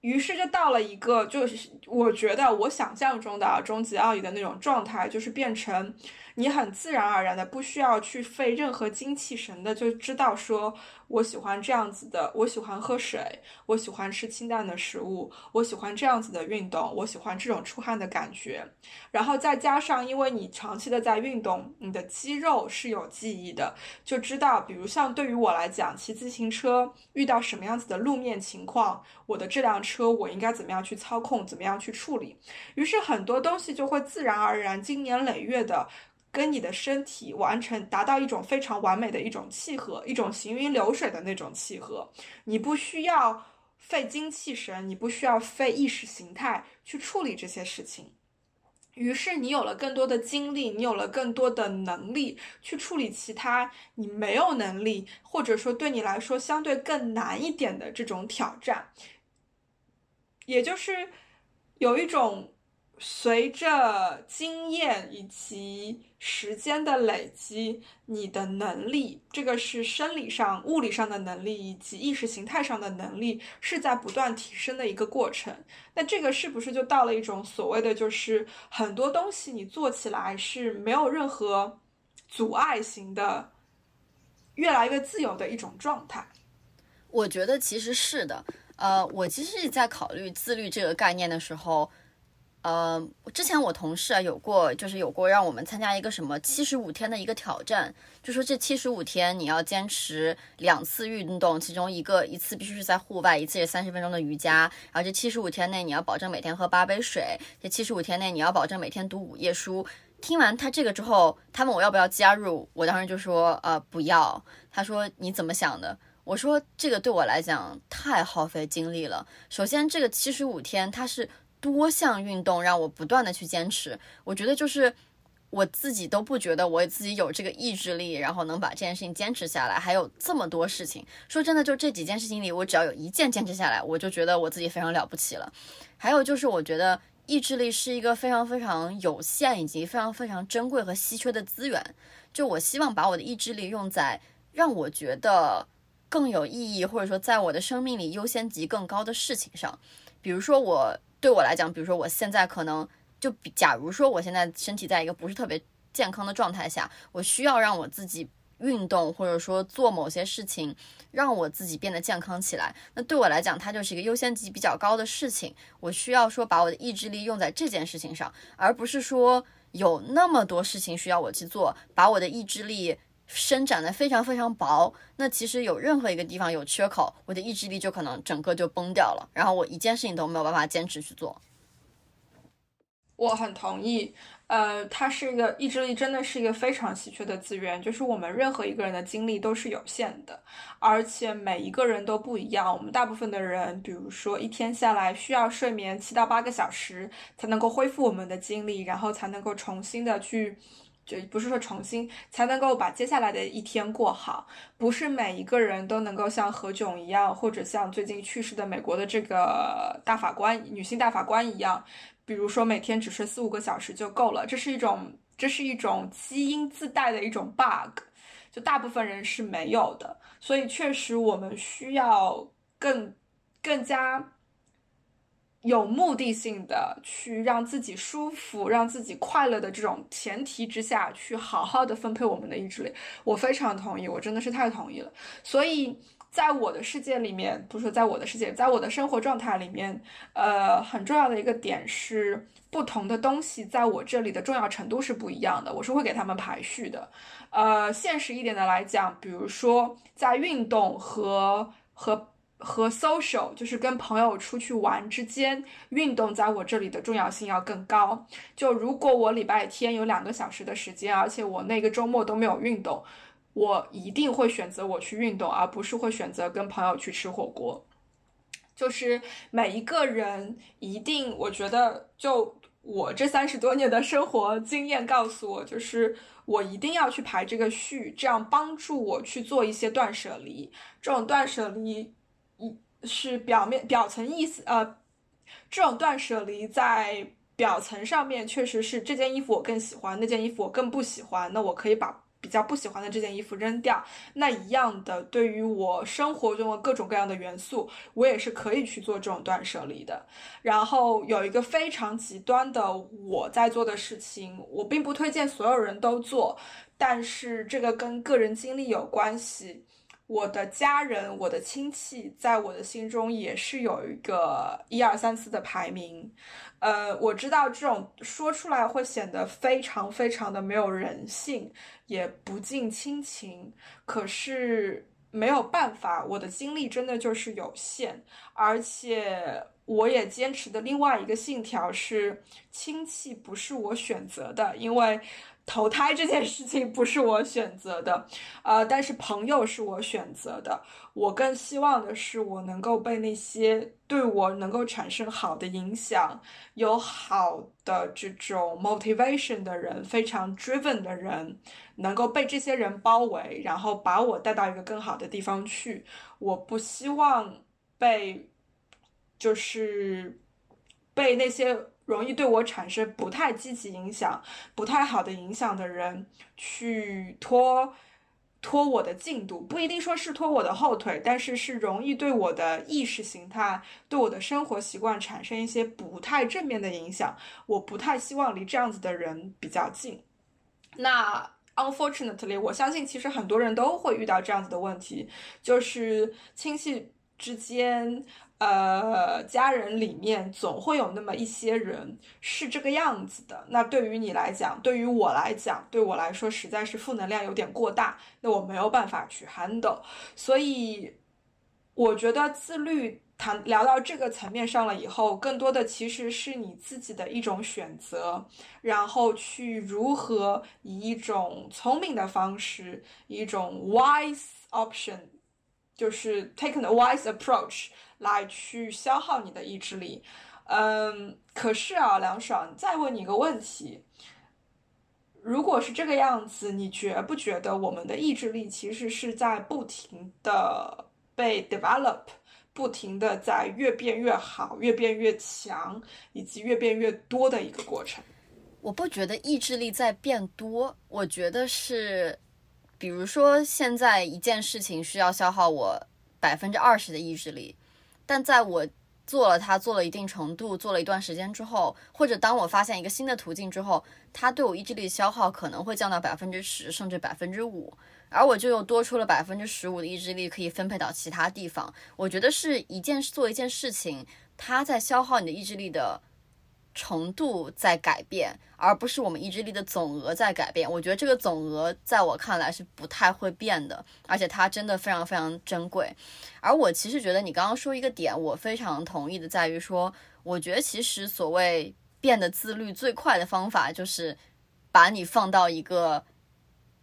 于是就到了一个，就是我觉得我想象中的终极奥义的那种状态，就是变成。你很自然而然的，不需要去费任何精气神的，就知道说。我喜欢这样子的，我喜欢喝水，我喜欢吃清淡的食物，我喜欢这样子的运动，我喜欢这种出汗的感觉，然后再加上，因为你长期的在运动，你的肌肉是有记忆的，就知道，比如像对于我来讲，骑自行车遇到什么样子的路面情况，我的这辆车我应该怎么样去操控，怎么样去处理，于是很多东西就会自然而然，经年累月的。跟你的身体完成达到一种非常完美的一种契合，一种行云流水的那种契合。你不需要费精气神，你不需要费意识形态去处理这些事情。于是你有了更多的精力，你有了更多的能力去处理其他你没有能力，或者说对你来说相对更难一点的这种挑战。也就是有一种。随着经验以及时间的累积，你的能力，这个是生理上、物理上的能力，以及意识形态上的能力，是在不断提升的一个过程。那这个是不是就到了一种所谓的，就是很多东西你做起来是没有任何阻碍型的，越来越自由的一种状态？我觉得其实是的。呃，我其实是在考虑自律这个概念的时候。呃，之前我同事啊有过，就是有过让我们参加一个什么七十五天的一个挑战，就说这七十五天你要坚持两次运动，其中一个一次必须是在户外，一次是三十分钟的瑜伽，然后这七十五天内你要保证每天喝八杯水，这七十五天内你要保证每天读五页书。听完他这个之后，他问我要不要加入，我当时就说呃不要。他说你怎么想的？我说这个对我来讲太耗费精力了。首先这个七十五天它是。多项运动让我不断的去坚持，我觉得就是我自己都不觉得我自己有这个意志力，然后能把这件事情坚持下来。还有这么多事情，说真的，就这几件事情里，我只要有一件坚持下来，我就觉得我自己非常了不起了。还有就是，我觉得意志力是一个非常非常有限以及非常非常珍贵和稀缺的资源。就我希望把我的意志力用在让我觉得更有意义，或者说在我的生命里优先级更高的事情上，比如说我。对我来讲，比如说我现在可能就比，假如说我现在身体在一个不是特别健康的状态下，我需要让我自己运动，或者说做某些事情，让我自己变得健康起来。那对我来讲，它就是一个优先级比较高的事情。我需要说把我的意志力用在这件事情上，而不是说有那么多事情需要我去做，把我的意志力。伸展的非常非常薄，那其实有任何一个地方有缺口，我的意志力就可能整个就崩掉了，然后我一件事情都没有办法坚持去做。我很同意，呃，它是一个意志力，真的是一个非常稀缺的资源，就是我们任何一个人的精力都是有限的，而且每一个人都不一样。我们大部分的人，比如说一天下来需要睡眠七到八个小时，才能够恢复我们的精力，然后才能够重新的去。就不是说重新才能够把接下来的一天过好，不是每一个人都能够像何炅一样，或者像最近去世的美国的这个大法官女性大法官一样，比如说每天只睡四五个小时就够了。这是一种这是一种基因自带的一种 bug，就大部分人是没有的。所以确实我们需要更更加。有目的性的去让自己舒服、让自己快乐的这种前提之下去好好的分配我们的意志力，我非常同意，我真的是太同意了。所以在我的世界里面，不是说在我的世界，在我的生活状态里面，呃，很重要的一个点是，不同的东西在我这里的重要程度是不一样的，我是会给他们排序的。呃，现实一点的来讲，比如说在运动和和和 social，就是跟朋友出去玩之间，运动在我这里的重要性要更高。就如果我礼拜天有两个小时的时间，而且我那个周末都没有运动。我一定会选择我去运动，而不是会选择跟朋友去吃火锅。就是每一个人一定，我觉得，就我这三十多年的生活经验告诉我，就是我一定要去排这个序，这样帮助我去做一些断舍离。这种断舍离是表面表层意思，呃，这种断舍离在表层上面确实是这件衣服我更喜欢，那件衣服我更不喜欢，那我可以把。比较不喜欢的这件衣服扔掉，那一样的，对于我生活中的各种各样的元素，我也是可以去做这种断舍离的。然后有一个非常极端的我在做的事情，我并不推荐所有人都做，但是这个跟个人经历有关系。我的家人，我的亲戚，在我的心中也是有一个一二三四的排名。呃，我知道这种说出来会显得非常非常的没有人性，也不近亲情。可是没有办法，我的精力真的就是有限，而且我也坚持的另外一个信条是，亲戚不是我选择的，因为。投胎这件事情不是我选择的，呃，但是朋友是我选择的。我更希望的是，我能够被那些对我能够产生好的影响、有好的这种 motivation 的人，非常 driven 的人，能够被这些人包围，然后把我带到一个更好的地方去。我不希望被，就是被那些。容易对我产生不太积极影响、不太好的影响的人，去拖拖我的进度，不一定说是拖我的后腿，但是是容易对我的意识形态、对我的生活习惯产生一些不太正面的影响。我不太希望离这样子的人比较近。那 unfortunately，我相信其实很多人都会遇到这样子的问题，就是亲戚之间。呃，家人里面总会有那么一些人是这个样子的。那对于你来讲，对于我来讲，对我来说实在是负能量有点过大，那我没有办法去 handle。所以，我觉得自律谈聊到这个层面上了以后，更多的其实是你自己的一种选择，然后去如何以一种聪明的方式，一种 wise option，就是 take a wise approach。来去消耗你的意志力，嗯，可是啊，梁爽，再问你一个问题：如果是这个样子，你觉不觉得我们的意志力其实是在不停的被 develop，不停的在越变越好、越变越强，以及越变越多的一个过程？我不觉得意志力在变多，我觉得是，比如说现在一件事情需要消耗我百分之二十的意志力。但在我做了它做了一定程度，做了一段时间之后，或者当我发现一个新的途径之后，它对我意志力消耗可能会降到百分之十，甚至百分之五，而我就又多出了百分之十五的意志力可以分配到其他地方。我觉得是一件做一件事情，它在消耗你的意志力的。程度在改变，而不是我们意志力的总额在改变。我觉得这个总额在我看来是不太会变的，而且它真的非常非常珍贵。而我其实觉得你刚刚说一个点，我非常同意的，在于说，我觉得其实所谓变得自律最快的方法，就是把你放到一个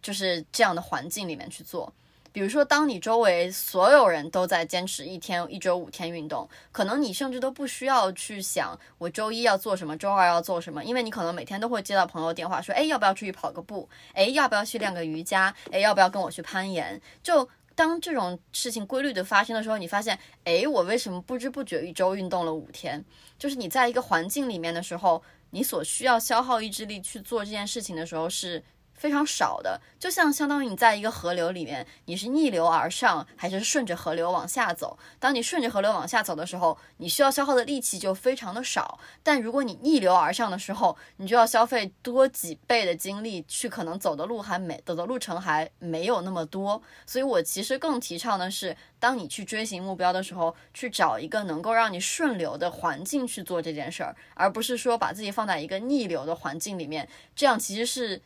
就是这样的环境里面去做。比如说，当你周围所有人都在坚持一天一周五天运动，可能你甚至都不需要去想我周一要做什么，周二要做什么，因为你可能每天都会接到朋友电话说，哎，要不要出去跑个步？哎，要不要去练个瑜伽？哎，要不要跟我去攀岩？就当这种事情规律的发生的时候，你发现，哎，我为什么不知不觉一周运动了五天？就是你在一个环境里面的时候，你所需要消耗意志力去做这件事情的时候是。非常少的，就像相当于你在一个河流里面，你是逆流而上还是顺着河流往下走？当你顺着河流往下走的时候，你需要消耗的力气就非常的少。但如果你逆流而上的时候，你就要消费多几倍的精力去，可能走的路还没走的路程还没有那么多。所以我其实更提倡的是，当你去追寻目标的时候，去找一个能够让你顺流的环境去做这件事儿，而不是说把自己放在一个逆流的环境里面，这样其实是。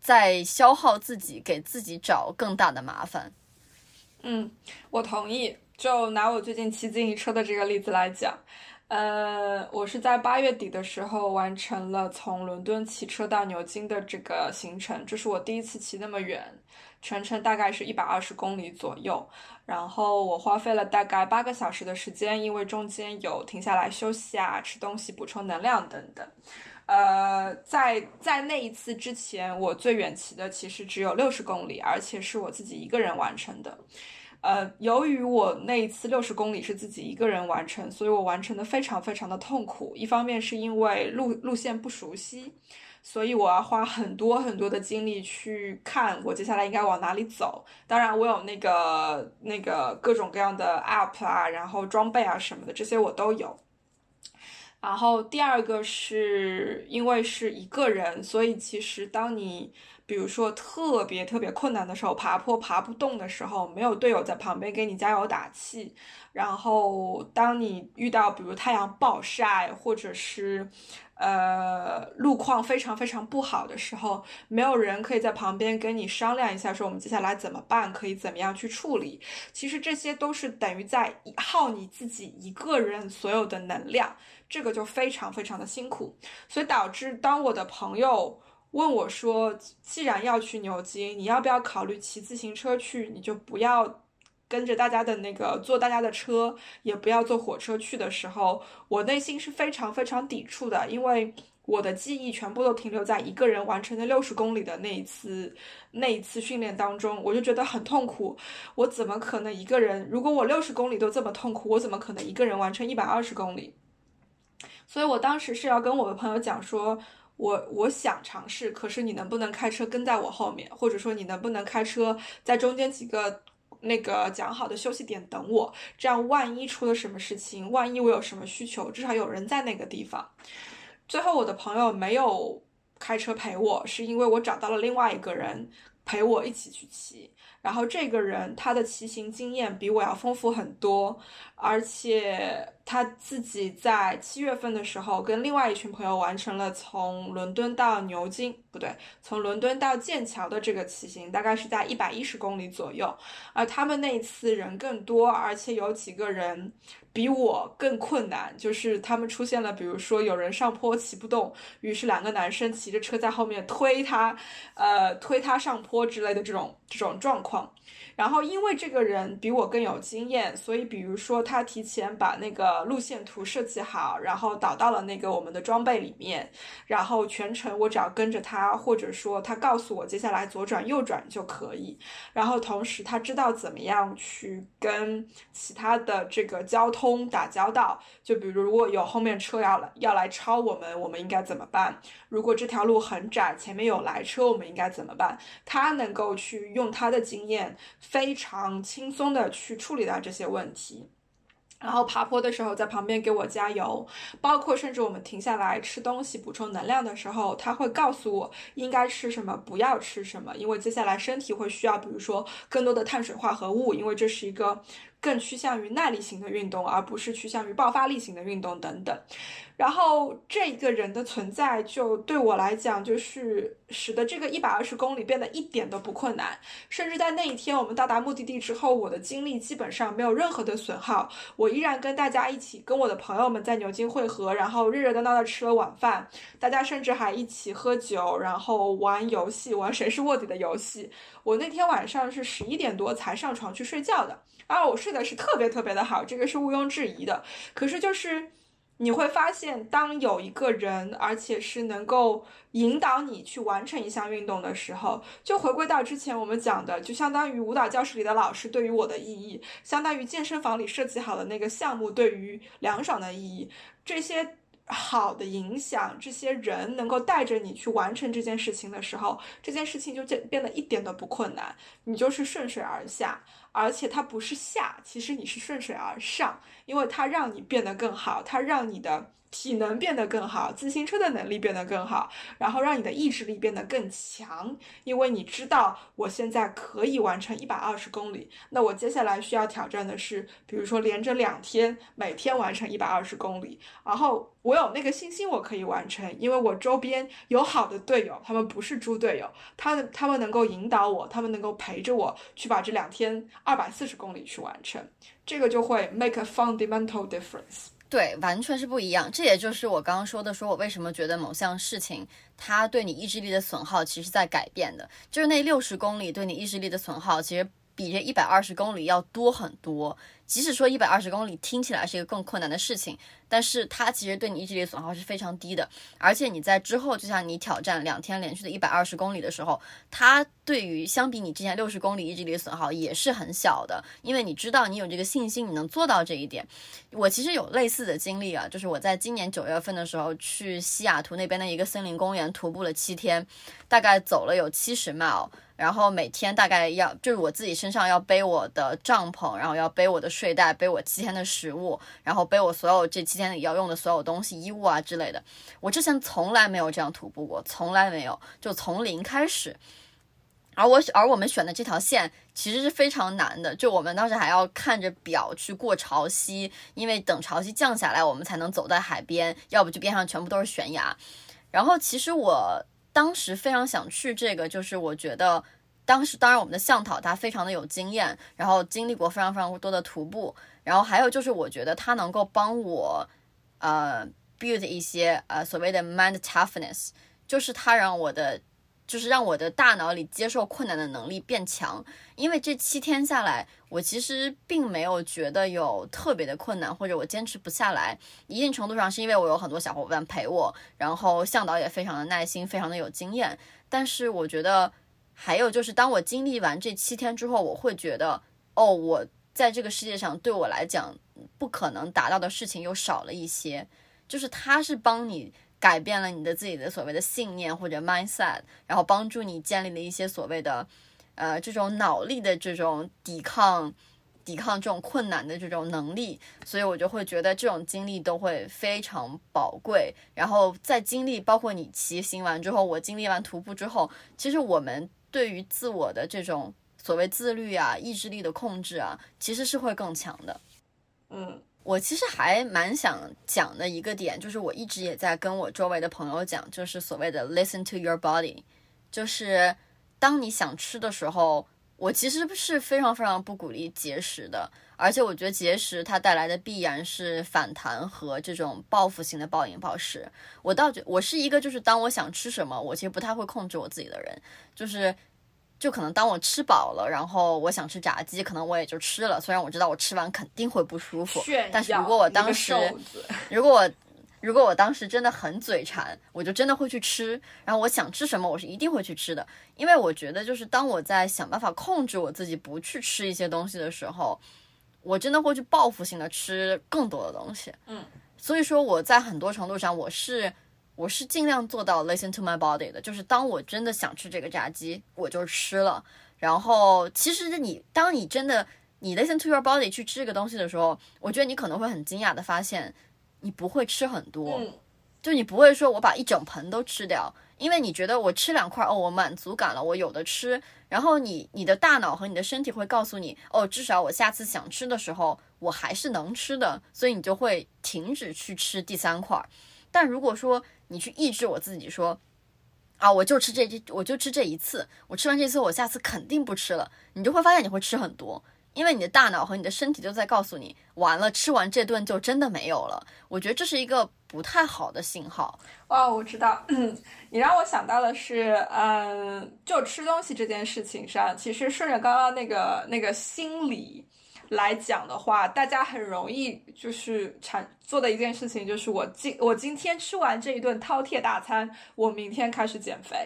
在消耗自己，给自己找更大的麻烦。嗯，我同意。就拿我最近骑自行车的这个例子来讲，呃，我是在八月底的时候完成了从伦敦骑车到牛津的这个行程，这是我第一次骑那么远，全程大概是一百二十公里左右。然后我花费了大概八个小时的时间，因为中间有停下来休息啊、吃东西、补充能量等等。呃，在在那一次之前，我最远骑的其实只有六十公里，而且是我自己一个人完成的。呃，由于我那一次六十公里是自己一个人完成，所以我完成的非常非常的痛苦。一方面是因为路路线不熟悉，所以我要花很多很多的精力去看我接下来应该往哪里走。当然，我有那个那个各种各样的 app 啊，然后装备啊什么的，这些我都有。然后第二个是因为是一个人，所以其实当你比如说特别特别困难的时候，爬坡爬不动的时候，没有队友在旁边给你加油打气。然后当你遇到比如太阳暴晒，或者是呃路况非常非常不好的时候，没有人可以在旁边跟你商量一下，说我们接下来怎么办，可以怎么样去处理。其实这些都是等于在耗你自己一个人所有的能量。这个就非常非常的辛苦，所以导致当我的朋友问我说，既然要去牛津，你要不要考虑骑自行车去？你就不要跟着大家的那个坐大家的车，也不要坐火车去的时候，我内心是非常非常抵触的，因为我的记忆全部都停留在一个人完成的六十公里的那一次那一次训练当中，我就觉得很痛苦。我怎么可能一个人？如果我六十公里都这么痛苦，我怎么可能一个人完成一百二十公里？所以我当时是要跟我的朋友讲说，我我想尝试，可是你能不能开车跟在我后面，或者说你能不能开车在中间几个那个讲好的休息点等我，这样万一出了什么事情，万一我有什么需求，至少有人在那个地方。最后我的朋友没有开车陪我，是因为我找到了另外一个人陪我一起去骑。然后这个人他的骑行经验比我要丰富很多，而且他自己在七月份的时候跟另外一群朋友完成了从伦敦到牛津，不对，从伦敦到剑桥的这个骑行，大概是在一百一十公里左右。而他们那一次人更多，而且有几个人。比我更困难，就是他们出现了，比如说有人上坡骑不动，于是两个男生骑着车在后面推他，呃，推他上坡之类的这种这种状况。然后，因为这个人比我更有经验，所以比如说他提前把那个路线图设计好，然后导到了那个我们的装备里面，然后全程我只要跟着他，或者说他告诉我接下来左转右转就可以。然后同时他知道怎么样去跟其他的这个交通打交道，就比如如果有后面车要来要来超我们，我们应该怎么办？如果这条路很窄，前面有来车，我们应该怎么办？他能够去用他的经验。非常轻松的去处理到这些问题，然后爬坡的时候在旁边给我加油，包括甚至我们停下来吃东西补充能量的时候，他会告诉我应该吃什么，不要吃什么，因为接下来身体会需要，比如说更多的碳水化合物，因为这是一个更趋向于耐力型的运动，而不是趋向于爆发力型的运动等等。然后这一个人的存在，就对我来讲，就是使得这个一百二十公里变得一点都不困难。甚至在那一天我们到达目的地之后，我的精力基本上没有任何的损耗。我依然跟大家一起，跟我的朋友们在牛津汇合，然后热热闹闹的吃了晚饭。大家甚至还一起喝酒，然后玩游戏，玩谁是卧底的游戏。我那天晚上是十一点多才上床去睡觉的，啊我睡的是特别特别的好，这个是毋庸置疑的。可是就是。你会发现，当有一个人，而且是能够引导你去完成一项运动的时候，就回归到之前我们讲的，就相当于舞蹈教室里的老师对于我的意义，相当于健身房里设计好的那个项目对于凉爽的意义，这些好的影响，这些人能够带着你去完成这件事情的时候，这件事情就变变得一点都不困难，你就是顺水而下，而且它不是下，其实你是顺水而上，因为它让你变得更好，它让你的。体能变得更好，自行车的能力变得更好，然后让你的意志力变得更强，因为你知道我现在可以完成一百二十公里，那我接下来需要挑战的是，比如说连着两天，每天完成一百二十公里，然后我有那个信心我可以完成，因为我周边有好的队友，他们不是猪队友，他们他们能够引导我，他们能够陪着我去把这两天二百四十公里去完成，这个就会 make a fundamental difference。对，完全是不一样。这也就是我刚刚说的，说我为什么觉得某项事情它对你意志力的损耗，其实在改变的，就是那六十公里对你意志力的损耗，其实比这一百二十公里要多很多。即使说一百二十公里听起来是一个更困难的事情，但是它其实对你意志力损耗是非常低的。而且你在之后，就像你挑战两天连续的一百二十公里的时候，它对于相比你之前六十公里意志力损耗也是很小的，因为你知道你有这个信心，你能做到这一点。我其实有类似的经历啊，就是我在今年九月份的时候去西雅图那边的一个森林公园徒步了七天，大概走了有七十 mile。然后每天大概要就是我自己身上要背我的帐篷，然后要背我的睡袋，背我七天的食物，然后背我所有这七间里要用的所有东西、衣物啊之类的。我之前从来没有这样徒步过，从来没有，就从零开始。而我而我们选的这条线其实是非常难的，就我们当时还要看着表去过潮汐，因为等潮汐降下来，我们才能走在海边，要不就边上全部都是悬崖。然后其实我。当时非常想去这个，就是我觉得当时当然我们的向导他非常的有经验，然后经历过非常非常多的徒步，然后还有就是我觉得他能够帮我呃 build 一些呃所谓的 mind toughness，就是他让我的。就是让我的大脑里接受困难的能力变强，因为这七天下来，我其实并没有觉得有特别的困难，或者我坚持不下来。一定程度上是因为我有很多小伙伴陪我，然后向导也非常的耐心，非常的有经验。但是我觉得还有就是，当我经历完这七天之后，我会觉得，哦，我在这个世界上对我来讲不可能达到的事情又少了一些。就是他是帮你。改变了你的自己的所谓的信念或者 mindset，然后帮助你建立了一些所谓的，呃，这种脑力的这种抵抗、抵抗这种困难的这种能力，所以我就会觉得这种经历都会非常宝贵。然后在经历，包括你骑行完之后，我经历完徒步之后，其实我们对于自我的这种所谓自律啊、意志力的控制啊，其实是会更强的。嗯。我其实还蛮想讲的一个点，就是我一直也在跟我周围的朋友讲，就是所谓的 listen to your body，就是当你想吃的时候，我其实是非常非常不鼓励节食的，而且我觉得节食它带来的必然是反弹和这种报复性的暴饮暴食。我倒觉我是一个就是当我想吃什么，我其实不太会控制我自己的人，就是。就可能当我吃饱了，然后我想吃炸鸡，可能我也就吃了。虽然我知道我吃完肯定会不舒服，但是如果我当时，如果我如果我当时真的很嘴馋，我就真的会去吃。然后我想吃什么，我是一定会去吃的。因为我觉得，就是当我在想办法控制我自己不去吃一些东西的时候，我真的会去报复性的吃更多的东西。嗯，所以说我在很多程度上我是。我是尽量做到 listen to my body 的，就是当我真的想吃这个炸鸡，我就吃了。然后，其实你当你真的你 listen to your body 去吃这个东西的时候，我觉得你可能会很惊讶的发现，你不会吃很多，就你不会说我把一整盆都吃掉，因为你觉得我吃两块哦，我满足感了，我有的吃。然后你你的大脑和你的身体会告诉你，哦，至少我下次想吃的时候，我还是能吃的，所以你就会停止去吃第三块。但如果说你去抑制我自己，说啊，我就吃这这，我就吃这一次，我吃完这次，我下次肯定不吃了。你就会发现你会吃很多，因为你的大脑和你的身体都在告诉你，完了，吃完这顿就真的没有了。我觉得这是一个不太好的信号。哦，我知道，[CLEARS THROAT] 你让我想到的是，嗯，就吃东西这件事情上，其实顺着刚刚那个那个心理。来讲的话，大家很容易就是产做的一件事情就是我今我今天吃完这一顿饕餮大餐，我明天开始减肥。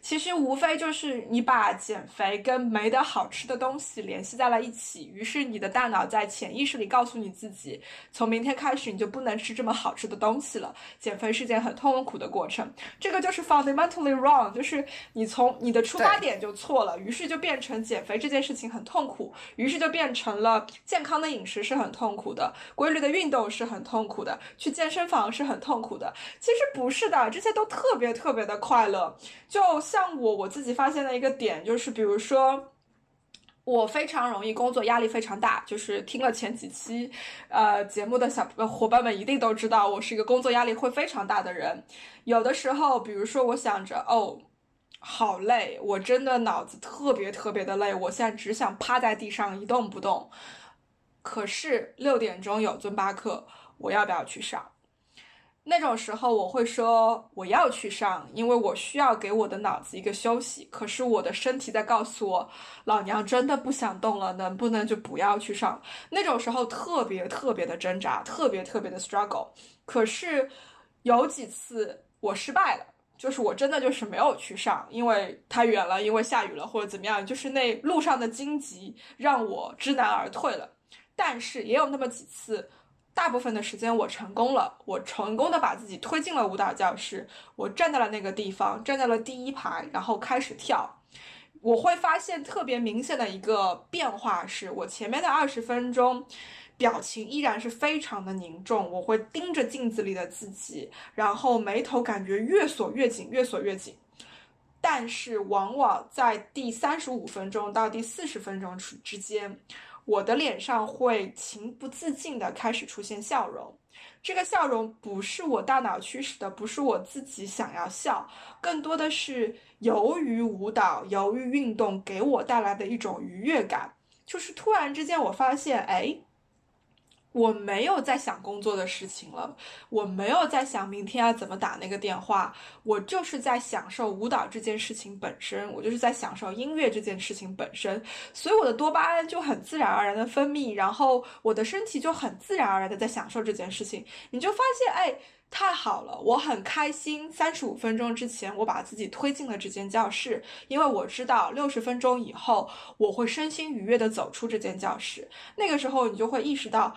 其实无非就是你把减肥跟没得好吃的东西联系在了一起，于是你的大脑在潜意识里告诉你自己，从明天开始你就不能吃这么好吃的东西了。减肥是件很痛苦的过程，这个就是 fundamentally wrong，就是你从你的出发点就错了，于是就变成减肥这件事情很痛苦，于是就变成了健康的饮食是很痛苦的，规律的运动是很痛。苦苦的去健身房是很痛苦的，其实不是的，这些都特别特别的快乐。就像我我自己发现的一个点，就是比如说，我非常容易工作压力非常大，就是听了前几期呃节目的小伙伴们一定都知道，我是一个工作压力会非常大的人。有的时候，比如说我想着哦，好累，我真的脑子特别特别的累，我现在只想趴在地上一动不动。可是六点钟有尊巴课。我要不要去上？那种时候我会说我要去上，因为我需要给我的脑子一个休息。可是我的身体在告诉我，老娘真的不想动了，能不能就不要去上？那种时候特别特别的挣扎，特别特别的 struggle。可是有几次我失败了，就是我真的就是没有去上，因为太远了，因为下雨了或者怎么样，就是那路上的荆棘让我知难而退了。但是也有那么几次。大部分的时间我成功了，我成功的把自己推进了舞蹈教室，我站在了那个地方，站在了第一排，然后开始跳。我会发现特别明显的一个变化是，我前面的二十分钟，表情依然是非常的凝重，我会盯着镜子里的自己，然后眉头感觉越锁越紧，越锁越紧。但是往往在第三十五分钟到第四十分钟之之间。我的脸上会情不自禁地开始出现笑容，这个笑容不是我大脑驱使的，不是我自己想要笑，更多的是由于舞蹈、由于运动给我带来的一种愉悦感，就是突然之间我发现，哎。我没有在想工作的事情了，我没有在想明天要怎么打那个电话，我就是在享受舞蹈这件事情本身，我就是在享受音乐这件事情本身，所以我的多巴胺就很自然而然的分泌，然后我的身体就很自然而然的在享受这件事情，你就发现，哎，太好了，我很开心。三十五分钟之前，我把自己推进了这间教室，因为我知道六十分钟以后我会身心愉悦的走出这间教室，那个时候你就会意识到。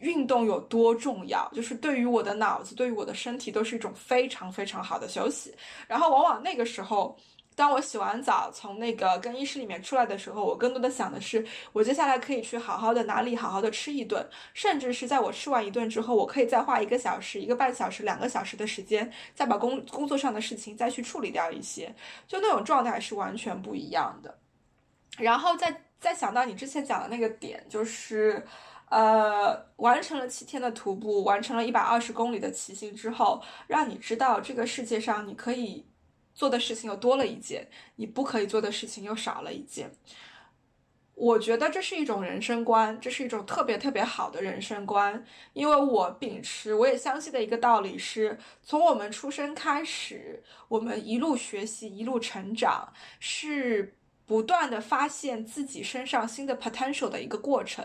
运动有多重要，就是对于我的脑子，对于我的身体，都是一种非常非常好的休息。然后，往往那个时候，当我洗完澡从那个更衣室里面出来的时候，我更多的想的是，我接下来可以去好好的哪里好好的吃一顿，甚至是在我吃完一顿之后，我可以再花一个小时、一个半小时、两个小时的时间，再把工工作上的事情再去处理掉一些，就那种状态是完全不一样的。然后再再想到你之前讲的那个点，就是。呃，完成了七天的徒步，完成了一百二十公里的骑行之后，让你知道这个世界上你可以做的事情又多了一件，你不可以做的事情又少了一件。我觉得这是一种人生观，这是一种特别特别好的人生观，因为我秉持，我也相信的一个道理是，从我们出生开始，我们一路学习，一路成长，是。不断的发现自己身上新的 potential 的一个过程，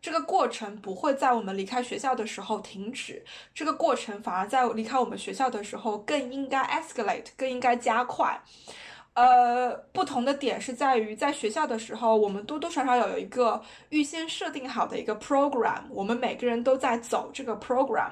这个过程不会在我们离开学校的时候停止，这个过程反而在离开我们学校的时候更应该 escalate，更应该加快。呃，不同的点是在于，在学校的时候，我们多多少少有一个预先设定好的一个 program，我们每个人都在走这个 program。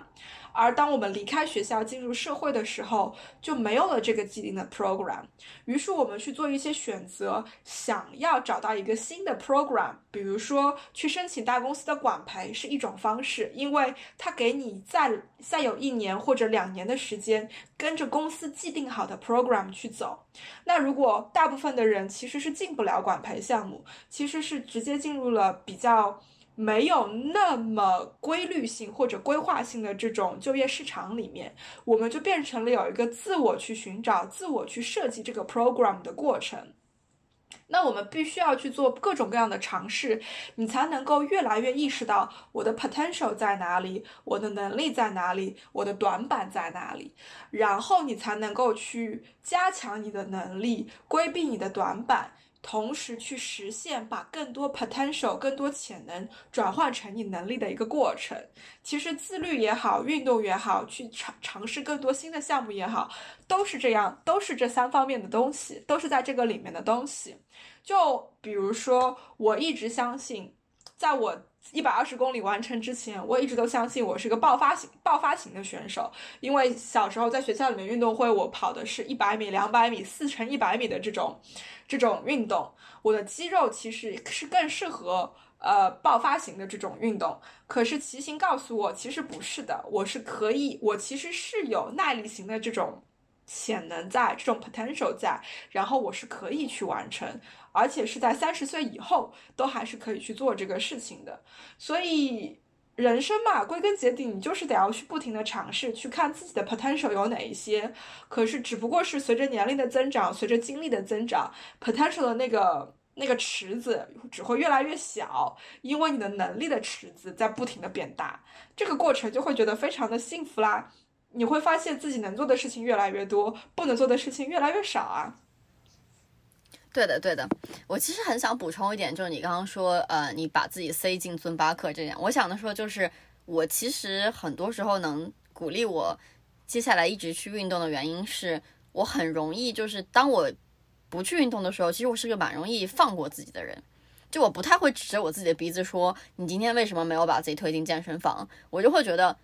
而当我们离开学校进入社会的时候，就没有了这个既定的 program。于是我们去做一些选择，想要找到一个新的 program。比如说，去申请大公司的管培是一种方式，因为它给你再再有一年或者两年的时间，跟着公司既定好的 program 去走。那如果大部分的人其实是进不了管培项目，其实是直接进入了比较。没有那么规律性或者规划性的这种就业市场里面，我们就变成了有一个自我去寻找、自我去设计这个 program 的过程。那我们必须要去做各种各样的尝试，你才能够越来越意识到我的 potential 在哪里，我的能力在哪里，我的短板在哪里，然后你才能够去加强你的能力，规避你的短板。同时去实现把更多 potential、更多潜能转换成你能力的一个过程。其实自律也好，运动也好，去尝尝试更多新的项目也好，都是这样，都是这三方面的东西，都是在这个里面的东西。就比如说，我一直相信，在我。一百二十公里完成之前，我一直都相信我是个爆发型、爆发型的选手。因为小时候在学校里面运动会，我跑的是一百米、两百米、四乘一百米的这种这种运动，我的肌肉其实是更适合呃爆发型的这种运动。可是骑行告诉我，其实不是的，我是可以，我其实是有耐力型的这种潜能在，这种 potential 在，然后我是可以去完成。而且是在三十岁以后都还是可以去做这个事情的，所以人生嘛，归根结底你就是得要去不停的尝试，去看自己的 potential 有哪一些。可是只不过是随着年龄的增长，随着经历的增长，potential 的那个那个池子只会越来越小，因为你的能力的池子在不停的变大，这个过程就会觉得非常的幸福啦。你会发现自己能做的事情越来越多，不能做的事情越来越少啊。对的，对的，我其实很想补充一点，就是你刚刚说，呃，你把自己塞进尊巴克这样，我想的说，就是我其实很多时候能鼓励我接下来一直去运动的原因是，我很容易就是当我不去运动的时候，其实我是个蛮容易放过自己的人，就我不太会指着我自己的鼻子说，你今天为什么没有把自己推进健身房，我就会觉得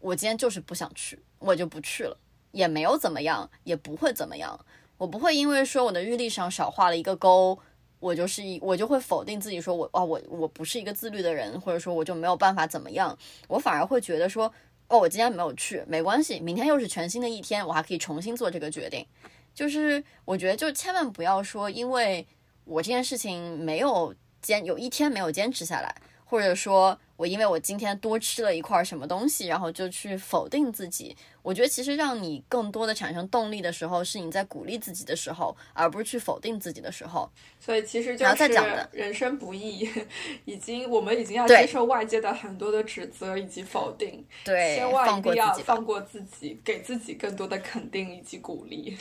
我今天就是不想去，我就不去了，也没有怎么样，也不会怎么样。我不会因为说我的日历上少画了一个勾，我就是一我就会否定自己，说我哦我我不是一个自律的人，或者说我就没有办法怎么样，我反而会觉得说哦我今天没有去没关系，明天又是全新的一天，我还可以重新做这个决定。就是我觉得就千万不要说因为我这件事情没有坚有一天没有坚持下来，或者说。我因为我今天多吃了一块什么东西，然后就去否定自己。我觉得其实让你更多的产生动力的时候，是你在鼓励自己的时候，而不是去否定自己的时候。所以其实就是人生不易，[LAUGHS] 已经我们已经要接受外界的很多的指责以及否定。对，千万一定要放过自己，给自己更多的肯定以及鼓励。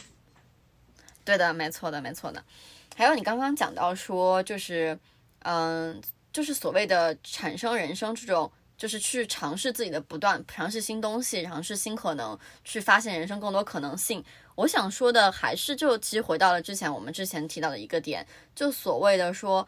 对的，没错的，没错的。还有你刚刚讲到说，就是嗯。就是所谓的产生人生这种，就是去尝试自己的不断尝试新东西，尝试新可能，去发现人生更多可能性。我想说的还是，就其实回到了之前我们之前提到的一个点，就所谓的说，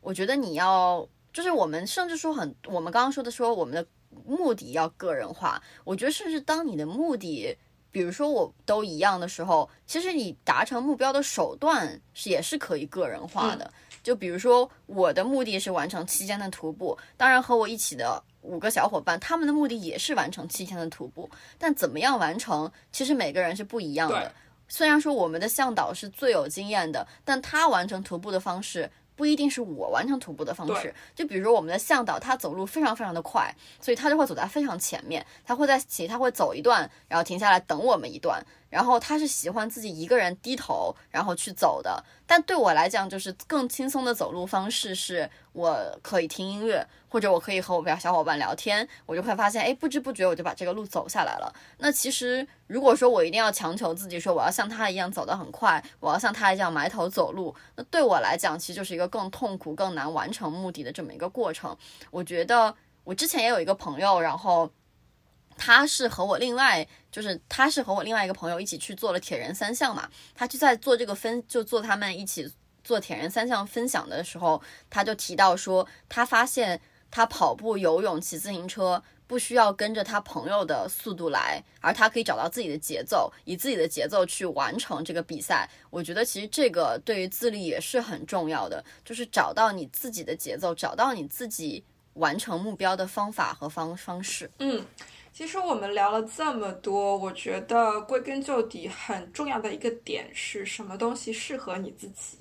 我觉得你要，就是我们甚至说很，我们刚刚说的说我们的目的要个人化。我觉得甚至当你的目的，比如说我都一样的时候，其实你达成目标的手段是也是可以个人化的。就比如说，我的目的是完成七天的徒步，当然和我一起的五个小伙伴，他们的目的也是完成七天的徒步，但怎么样完成，其实每个人是不一样的。虽然说我们的向导是最有经验的，但他完成徒步的方式。不一定是我完成徒步的方式，就比如说我们的向导，他走路非常非常的快，所以他就会走在非常前面，他会在其他会走一段，然后停下来等我们一段，然后他是喜欢自己一个人低头然后去走的，但对我来讲，就是更轻松的走路方式是我可以听音乐。或者我可以和我小伙伴聊天，我就会发现，哎，不知不觉我就把这个路走下来了。那其实如果说我一定要强求自己说我要像他一样走得很快，我要像他一样埋头走路，那对我来讲，其实就是一个更痛苦、更难完成目的的这么一个过程。我觉得我之前也有一个朋友，然后他是和我另外就是他是和我另外一个朋友一起去做了铁人三项嘛，他就在做这个分就做他们一起做铁人三项分享的时候，他就提到说他发现。他跑步、游泳、骑自行车不需要跟着他朋友的速度来，而他可以找到自己的节奏，以自己的节奏去完成这个比赛。我觉得其实这个对于自律也是很重要的，就是找到你自己的节奏，找到你自己完成目标的方法和方方式。嗯，其实我们聊了这么多，我觉得归根究底很重要的一个点是什么东西适合你自己。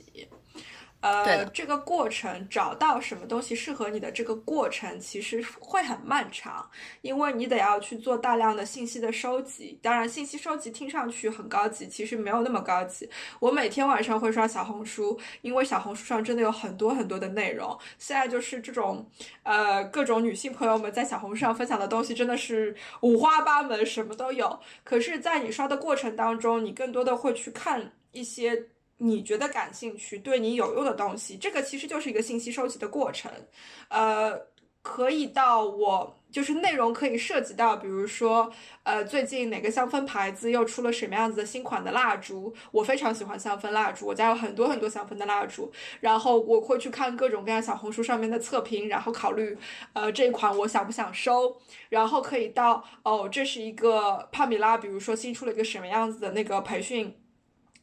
呃，这个过程找到什么东西适合你的这个过程，其实会很漫长，因为你得要去做大量的信息的收集。当然，信息收集听上去很高级，其实没有那么高级。我每天晚上会刷小红书，因为小红书上真的有很多很多的内容。现在就是这种，呃，各种女性朋友们在小红书上分享的东西真的是五花八门，什么都有。可是，在你刷的过程当中，你更多的会去看一些。你觉得感兴趣、对你有用的东西，这个其实就是一个信息收集的过程。呃，可以到我就是内容可以涉及到，比如说，呃，最近哪个香氛牌子又出了什么样子的新款的蜡烛？我非常喜欢香氛蜡烛，我家有很多很多香氛的蜡烛。然后我会去看各种各样小红书上面的测评，然后考虑，呃，这一款我想不想收？然后可以到，哦，这是一个帕米拉，比如说新出了一个什么样子的那个培训。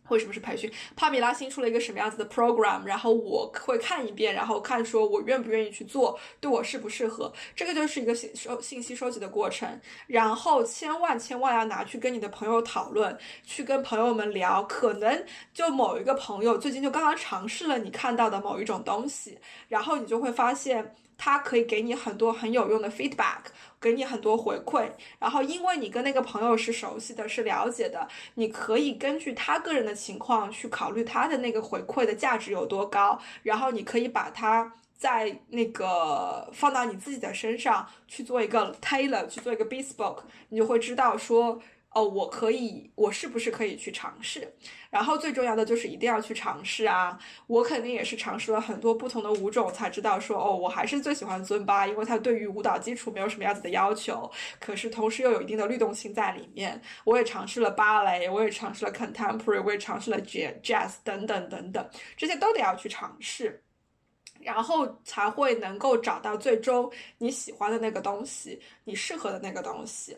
为什么是培训？帕米拉新出了一个什么样子的 program？然后我会看一遍，然后看说我愿不愿意去做，对我适不适合。这个就是一个信收信息收集的过程。然后千万千万要拿去跟你的朋友讨论，去跟朋友们聊。可能就某一个朋友最近就刚刚尝试了你看到的某一种东西，然后你就会发现。他可以给你很多很有用的 feedback，给你很多回馈。然后，因为你跟那个朋友是熟悉的，是了解的，你可以根据他个人的情况去考虑他的那个回馈的价值有多高。然后，你可以把它在那个放到你自己的身上去做一个 tailor，去做一个 bespoke，你就会知道说。哦，我可以，我是不是可以去尝试？然后最重要的就是一定要去尝试啊！我肯定也是尝试了很多不同的舞种，才知道说，哦，我还是最喜欢尊巴，因为它对于舞蹈基础没有什么样子的要求，可是同时又有一定的律动性在里面。我也尝试了芭蕾，我也尝试了 contemporary，我也尝试了 jazz 等等等等，这些都得要去尝试，然后才会能够找到最终你喜欢的那个东西，你适合的那个东西。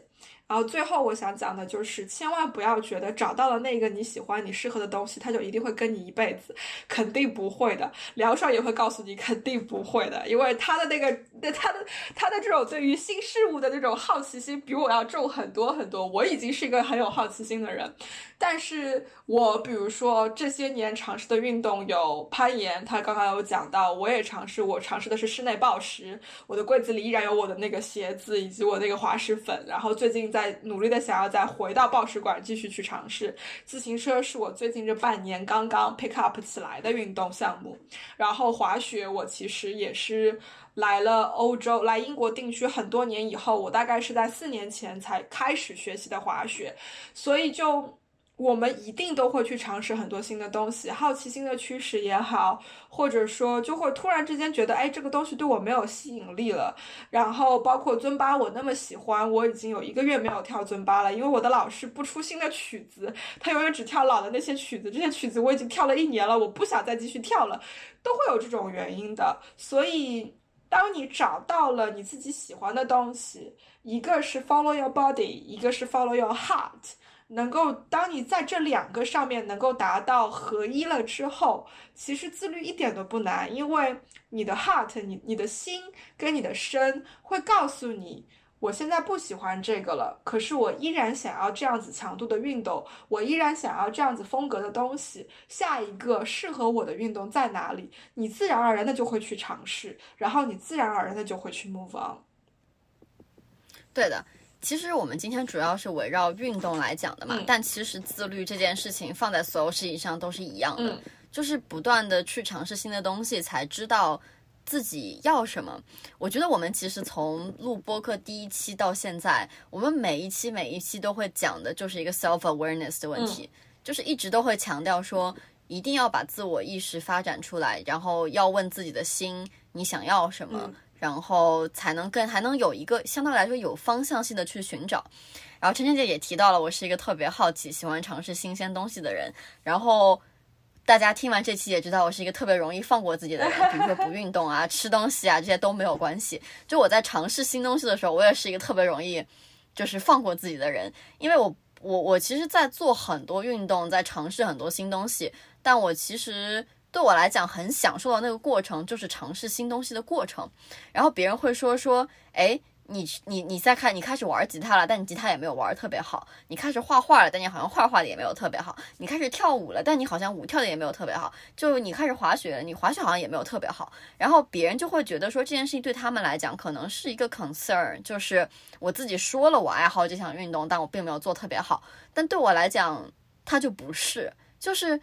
然后最后我想讲的就是，千万不要觉得找到了那个你喜欢、你适合的东西，它就一定会跟你一辈子，肯定不会的。梁爽也会告诉你，肯定不会的，因为他的那个、他的、他的这种对于新事物的这种好奇心，比我要重很多很多。我已经是一个很有好奇心的人，但是我比如说这些年尝试的运动有攀岩，他刚刚有讲到，我也尝试，我尝试的是室内暴食，我的柜子里依然有我的那个鞋子以及我那个滑石粉，然后最近在。在努力的想要再回到报时馆继续去尝试自行车，是我最近这半年刚刚 pick up 起来的运动项目。然后滑雪，我其实也是来了欧洲，来英国定居很多年以后，我大概是在四年前才开始学习的滑雪，所以就。我们一定都会去尝试很多新的东西，好奇心的驱使也好，或者说就会突然之间觉得，哎，这个东西对我没有吸引力了。然后包括尊巴，我那么喜欢，我已经有一个月没有跳尊巴了，因为我的老师不出新的曲子，他永远只跳老的那些曲子，这些曲子我已经跳了一年了，我不想再继续跳了，都会有这种原因的。所以，当你找到了你自己喜欢的东西，一个是 follow your body，一个是 follow your heart。能够，当你在这两个上面能够达到合一了之后，其实自律一点都不难，因为你的 heart，你你的心跟你的身会告诉你，我现在不喜欢这个了，可是我依然想要这样子强度的运动，我依然想要这样子风格的东西，下一个适合我的运动在哪里？你自然而然的就会去尝试，然后你自然而然的就会去 move on。对的。其实我们今天主要是围绕运动来讲的嘛，但其实自律这件事情放在所有事情上都是一样的，就是不断的去尝试新的东西，才知道自己要什么。我觉得我们其实从录播客第一期到现在，我们每一期每一期都会讲的就是一个 self awareness 的问题，就是一直都会强调说，一定要把自我意识发展出来，然后要问自己的心，你想要什么。然后才能更还能有一个相对来说有方向性的去寻找。然后晨晨姐也提到了，我是一个特别好奇、喜欢尝试新鲜东西的人。然后大家听完这期也知道，我是一个特别容易放过自己的人。比如说不运动啊、吃东西啊这些都没有关系。就我在尝试新东西的时候，我也是一个特别容易就是放过自己的人。因为我我我其实，在做很多运动，在尝试很多新东西，但我其实。对我来讲，很享受的那个过程就是尝试新东西的过程。然后别人会说说，哎，你你你在看，你开始玩吉他了，但你吉他也没有玩特别好。你开始画画了，但你好像画画的也没有特别好。你开始跳舞了，但你好像舞跳的也没有特别好。就你开始滑雪了，你滑雪好像也没有特别好。然后别人就会觉得说这件事情对他们来讲可能是一个 concern，就是我自己说了我爱好这项运动，但我并没有做特别好。但对我来讲，它就不是，就是。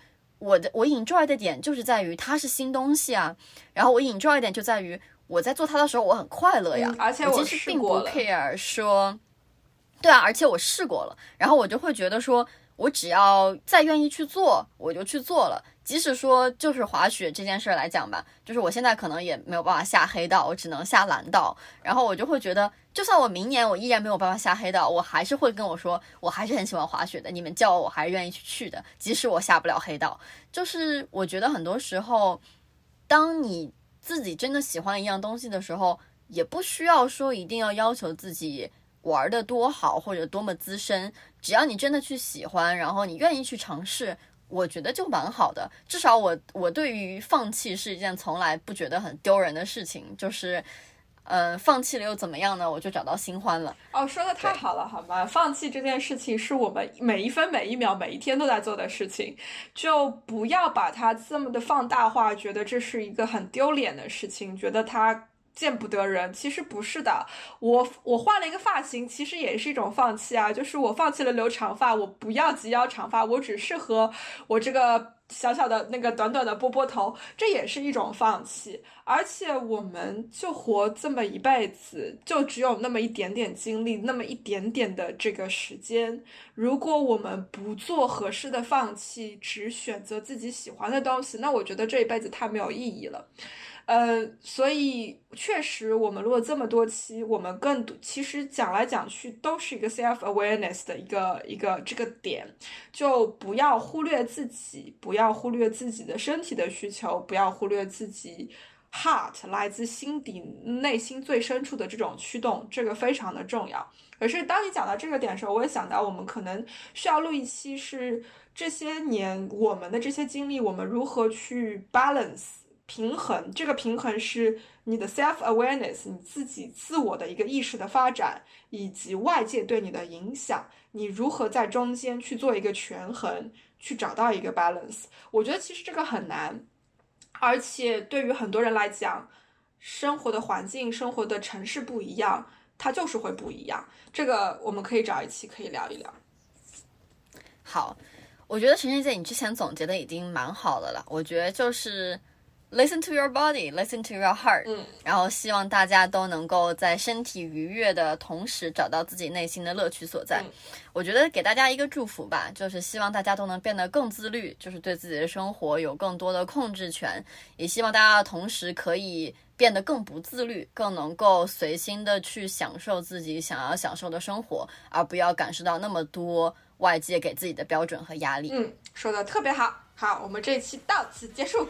我的我 enjoy 的点就是在于它是新东西啊，然后我 enjoy 点就在于我在做它的时候我很快乐呀，而且我其实并不 care 说，对啊，而且我试过了，然后我就会觉得说我只要再愿意去做，我就去做了。即使说就是滑雪这件事来讲吧，就是我现在可能也没有办法下黑道，我只能下蓝道，然后我就会觉得，就算我明年我依然没有办法下黑道，我还是会跟我说，我还是很喜欢滑雪的，你们叫我，我还是愿意去去的，即使我下不了黑道。就是我觉得很多时候，当你自己真的喜欢一样东西的时候，也不需要说一定要要求自己玩的多好或者多么资深，只要你真的去喜欢，然后你愿意去尝试。我觉得就蛮好的，至少我我对于放弃是一件从来不觉得很丢人的事情，就是，呃，放弃了又怎么样呢？我就找到新欢了。哦，说的太好了，好吗？放弃这件事情是我们每一分每一秒每一天都在做的事情，就不要把它这么的放大化，觉得这是一个很丢脸的事情，觉得它。见不得人，其实不是的。我我换了一个发型，其实也是一种放弃啊。就是我放弃了留长发，我不要及腰长发，我只适合我这个小小的那个短短的波波头，这也是一种放弃。而且我们就活这么一辈子，就只有那么一点点精力，那么一点点的这个时间。如果我们不做合适的放弃，只选择自己喜欢的东西，那我觉得这一辈子太没有意义了。呃，所以确实，我们录了这么多期，我们更多其实讲来讲去都是一个 self awareness 的一个一个这个点，就不要忽略自己，不要忽略自己的身体的需求，不要忽略自己 heart 来自心底内心最深处的这种驱动，这个非常的重要。可是当你讲到这个点的时候，我也想到我们可能需要录一期，是这些年我们的这些经历，我们如何去 balance。平衡，这个平衡是你的 self awareness，你自己自我的一个意识的发展，以及外界对你的影响，你如何在中间去做一个权衡，去找到一个 balance。我觉得其实这个很难，而且对于很多人来讲，生活的环境、生活的城市不一样，它就是会不一样。这个我们可以找一期可以聊一聊。好，我觉得陈晨姐你之前总结的已经蛮好的了，我觉得就是。Listen to your body, listen to your heart。嗯，然后希望大家都能够在身体愉悦的同时，找到自己内心的乐趣所在。我觉得给大家一个祝福吧，就是希望大家都能变得更自律，就是对自己的生活有更多的控制权。也希望大家的同时可以变得更不自律，更能够随心的去享受自己想要享受的生活，而不要感受到那么多外界给自己的标准和压力。嗯，说的特别好。好，我们这一期到此结束。